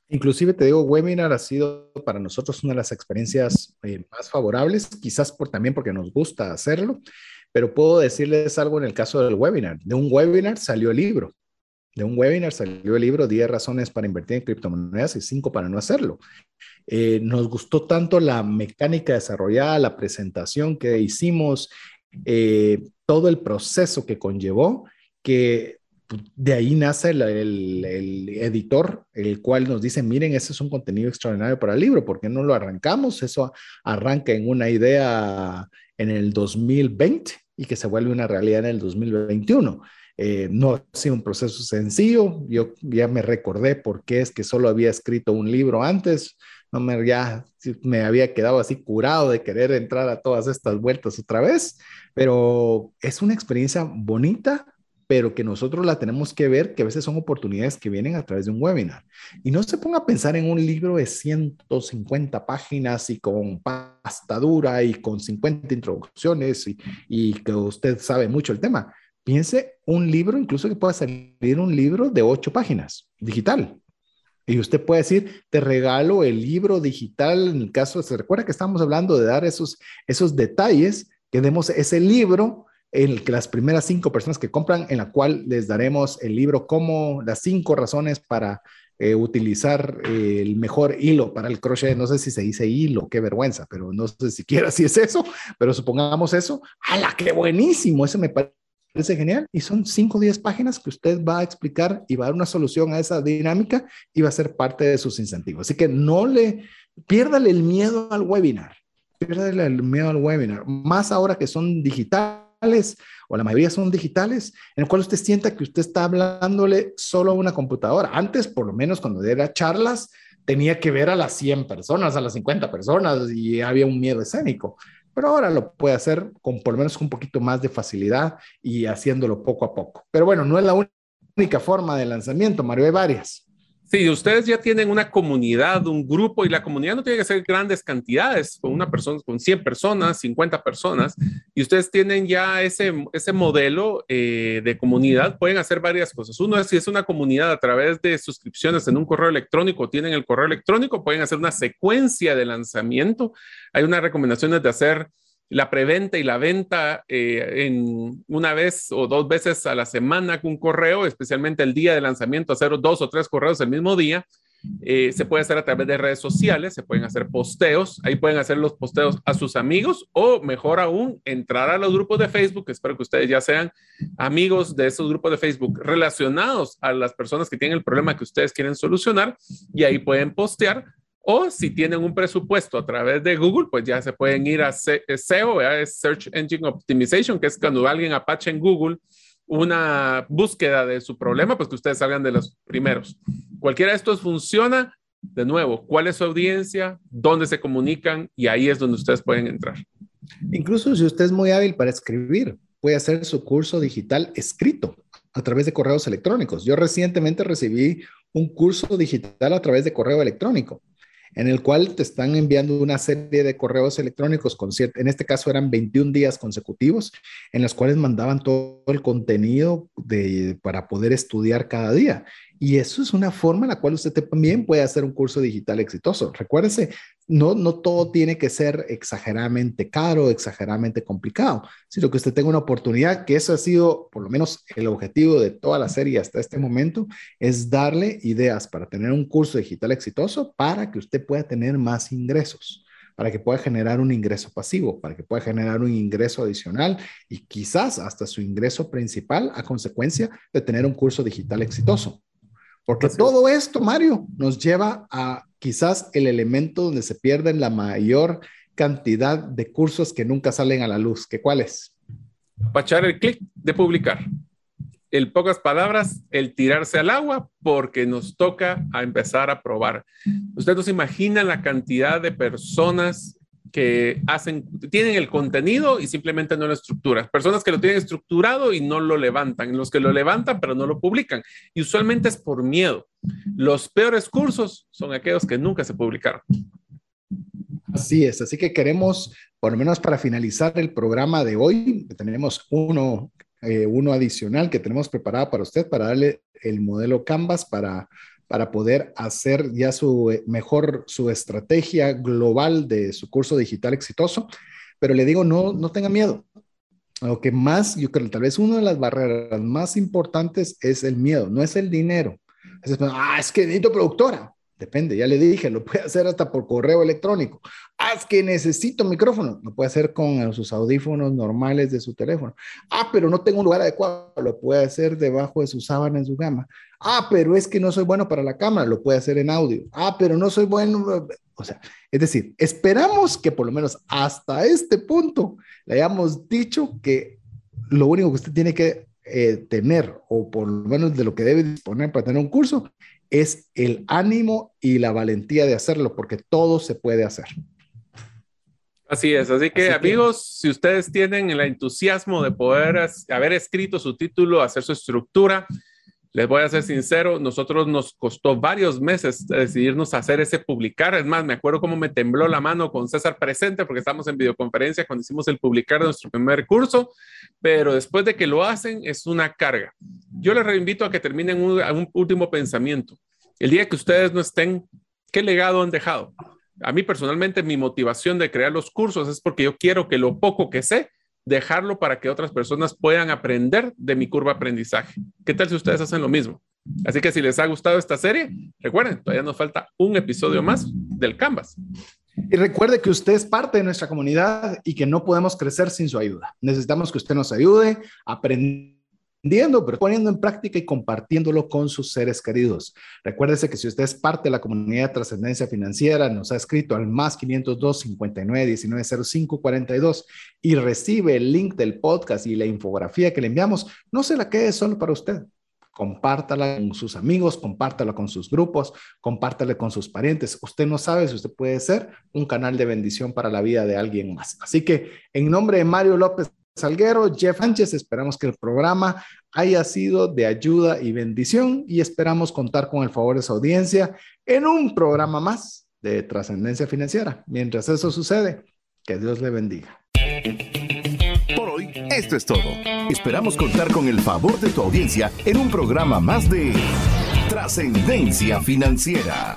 Inclusive te digo, webinar ha sido para nosotros una de las experiencias eh, más favorables, quizás por, también porque nos gusta hacerlo, pero puedo decirles algo en el caso del webinar. De un webinar salió el libro. De un webinar salió el libro 10 razones para invertir en criptomonedas y 5 para no hacerlo. Eh, nos gustó tanto la mecánica desarrollada, la presentación que hicimos, eh, todo el proceso que conllevó, que de ahí nace el, editor, el cual nos dice, miren, ese es un contenido extraordinario para el libro, ¿por qué no lo arrancamos? Eso arranca en una idea en el 2020 y que se vuelve una realidad en el 2021. Eh, no ha sido un proceso sencillo, yo ya me recordé por qué es que solo había escrito un libro antes, no me, ya me había quedado así curado de querer entrar a todas estas vueltas otra vez, pero es una experiencia bonita, pero que nosotros la tenemos que ver, que a veces son oportunidades que vienen a través de un webinar. Y no se ponga a pensar en un libro de 150 páginas y con pasta dura y con 50 introducciones y, que usted sabe mucho el tema. Piense un libro, incluso que pueda salir un libro de 8 páginas, digital. Y usted puede decir, te regalo el libro digital, en el caso, se recuerda que estamos hablando de dar esos, esos detalles, que demos ese libro en las primeras cinco personas que compran, en la cual les daremos el libro como las cinco razones para eh, utilizar eh, el mejor hilo para el crochet. No sé si se dice hilo, qué vergüenza, pero no sé siquiera si es eso, pero supongamos eso. ¡Hala, qué buenísimo! Eso me parece genial. Y son 5 o 10 páginas que usted va a explicar y va a dar una solución a esa dinámica y va a ser parte de sus incentivos. Así que no le, piérdale el miedo al webinar. Piérdale el miedo al webinar. Más ahora que son digitales o la mayoría son digitales, en el cual usted sienta que usted está hablándole solo a una computadora. Antes, por lo menos cuando era charlas, tenía que ver a las 100 personas, a las 50 personas y había un miedo escénico. Pero ahora lo puede hacer con por lo menos un poquito más de facilidad y haciéndolo poco a poco. Pero bueno, no es la única forma de lanzamiento, Mario, hay varias. Sí, ustedes ya tienen una comunidad, un grupo, y la comunidad no tiene que ser grandes cantidades, con una persona, con 100 personas, 50 personas, y ustedes tienen ya ese, ese modelo eh, de comunidad, pueden hacer varias cosas. Uno es si es una comunidad a través de suscripciones en un correo electrónico, tienen el correo electrónico, pueden hacer una secuencia de lanzamiento. Hay unas recomendaciones de hacer la preventa y la venta eh, en una vez o dos veces a la semana con un correo, especialmente el día de lanzamiento, hacer dos o tres correos el mismo día. Eh, se puede hacer a través de redes sociales, se pueden hacer posteos, ahí pueden hacer los posteos a sus amigos o mejor aún, entrar a los grupos de Facebook, espero que ustedes ya sean amigos de esos grupos de Facebook relacionados a las personas que tienen el problema que ustedes quieren solucionar y ahí pueden postear o si tienen un presupuesto a través de Google, pues ya se pueden ir a SEO, es Search Engine Optimization, que es cuando alguien apache en Google una búsqueda de su problema, pues que ustedes salgan de los primeros. Cualquiera de estos funciona. De nuevo, ¿cuál es su audiencia? ¿Dónde se comunican? Y ahí es donde ustedes pueden entrar. Incluso si usted es muy hábil para escribir, puede hacer su curso digital escrito a través de correos electrónicos. Yo recientemente recibí un curso digital a través de correo electrónico en el cual te están enviando una serie de correos electrónicos, con en este caso eran 21 días consecutivos, en los cuales mandaban todo el contenido de, para poder estudiar cada día. Y eso es una forma en la cual usted también puede hacer un curso digital exitoso. Recuérdese, no, no todo tiene que ser exageradamente caro, exageradamente complicado, sino que usted tenga una oportunidad, que eso ha sido por lo menos el objetivo de toda la serie hasta este momento, es darle ideas para tener un curso digital exitoso para que usted pueda tener más ingresos para que pueda generar un ingreso pasivo, para que pueda generar un ingreso adicional y quizás hasta su ingreso principal a consecuencia de tener un curso digital exitoso. Porque todo esto, Mario, nos lleva a quizás el elemento donde se pierden la mayor cantidad de cursos que nunca salen a la luz. ¿Qué cuál es? Pachar el clic de publicar. En pocas palabras, el tirarse al agua porque nos toca a empezar a probar. Usted no se imagina la cantidad de personas que hacen, tienen el contenido y simplemente no lo estructuran. Personas que lo tienen estructurado y no lo levantan. Los que lo levantan pero no lo publican. Y usualmente es por miedo. Los peores cursos son aquellos que nunca se publicaron. Así es. Así que queremos, por lo menos para finalizar el programa de hoy, tenemos uno, eh, uno adicional que tenemos preparado para usted para darle el modelo Canvas para para poder hacer ya su eh, mejor, su estrategia global de su curso digital exitoso. Pero le digo, no, no tenga miedo. Lo que más, yo creo, tal vez una de las barreras más importantes es el miedo, no es el dinero. Es, ah, es que necesito productora. Depende, ya le dije, lo puede hacer hasta por correo electrónico. Es que necesito micrófono. Lo puede hacer con sus audífonos normales de su teléfono. Ah, pero no tengo un lugar adecuado. Lo puede hacer debajo de su sábana en su cama. Ah, pero es que no soy bueno para la cámara. Lo puede hacer en audio. Ah, pero no soy bueno. O sea, es decir, esperamos que por lo menos hasta este punto le hayamos dicho que lo único que usted tiene que eh, tener, o por lo menos de lo que debe disponer para tener un curso, es el ánimo y la valentía de hacerlo, porque todo se puede hacer. Así es, así que amigos, si ustedes tienen el entusiasmo de poder haber escrito su título, hacer su estructura, les voy a ser sincero, nosotros nos costó varios meses decidirnos hacer ese publicar. Es más, me acuerdo cómo me tembló la mano con César presente porque estamos en videoconferencia cuando hicimos el publicar de nuestro primer curso, pero después de que lo hacen es una carga. Yo les reinvito a que terminen un, un último pensamiento. El día que ustedes no estén, ¿qué legado han dejado? A mí personalmente mi motivación de crear los cursos es porque yo quiero que lo poco que sé dejarlo para que otras personas puedan aprender de mi curva aprendizaje. ¿Qué tal si ustedes hacen lo mismo? Así que si les ha gustado esta serie, recuerden, todavía nos falta un episodio más del Canvas. Y recuerde que usted es parte de nuestra comunidad y que no podemos crecer sin su ayuda. Necesitamos que usted nos ayude a aprender aprendiendo, pero poniendo en práctica y compartiéndolo con sus seres queridos. Recuérdese que si usted es parte de la comunidad de trascendencia financiera, nos ha escrito al más 502 59 19 05 42 y recibe el link del podcast y la infografía que le enviamos, no se la quede solo para usted compártala con sus amigos, compártala con sus grupos, compártala con sus parientes. Usted no sabe si usted puede ser un canal de bendición para la vida de alguien más. Así que en nombre de Mario López Salguero, Jeff Sánchez, esperamos que el programa haya sido de ayuda y bendición y esperamos contar con el favor de su audiencia en un programa más de trascendencia financiera. Mientras eso sucede, que Dios le bendiga. Por hoy, esto es todo. Esperamos contar con el favor de tu audiencia en un programa más de trascendencia financiera.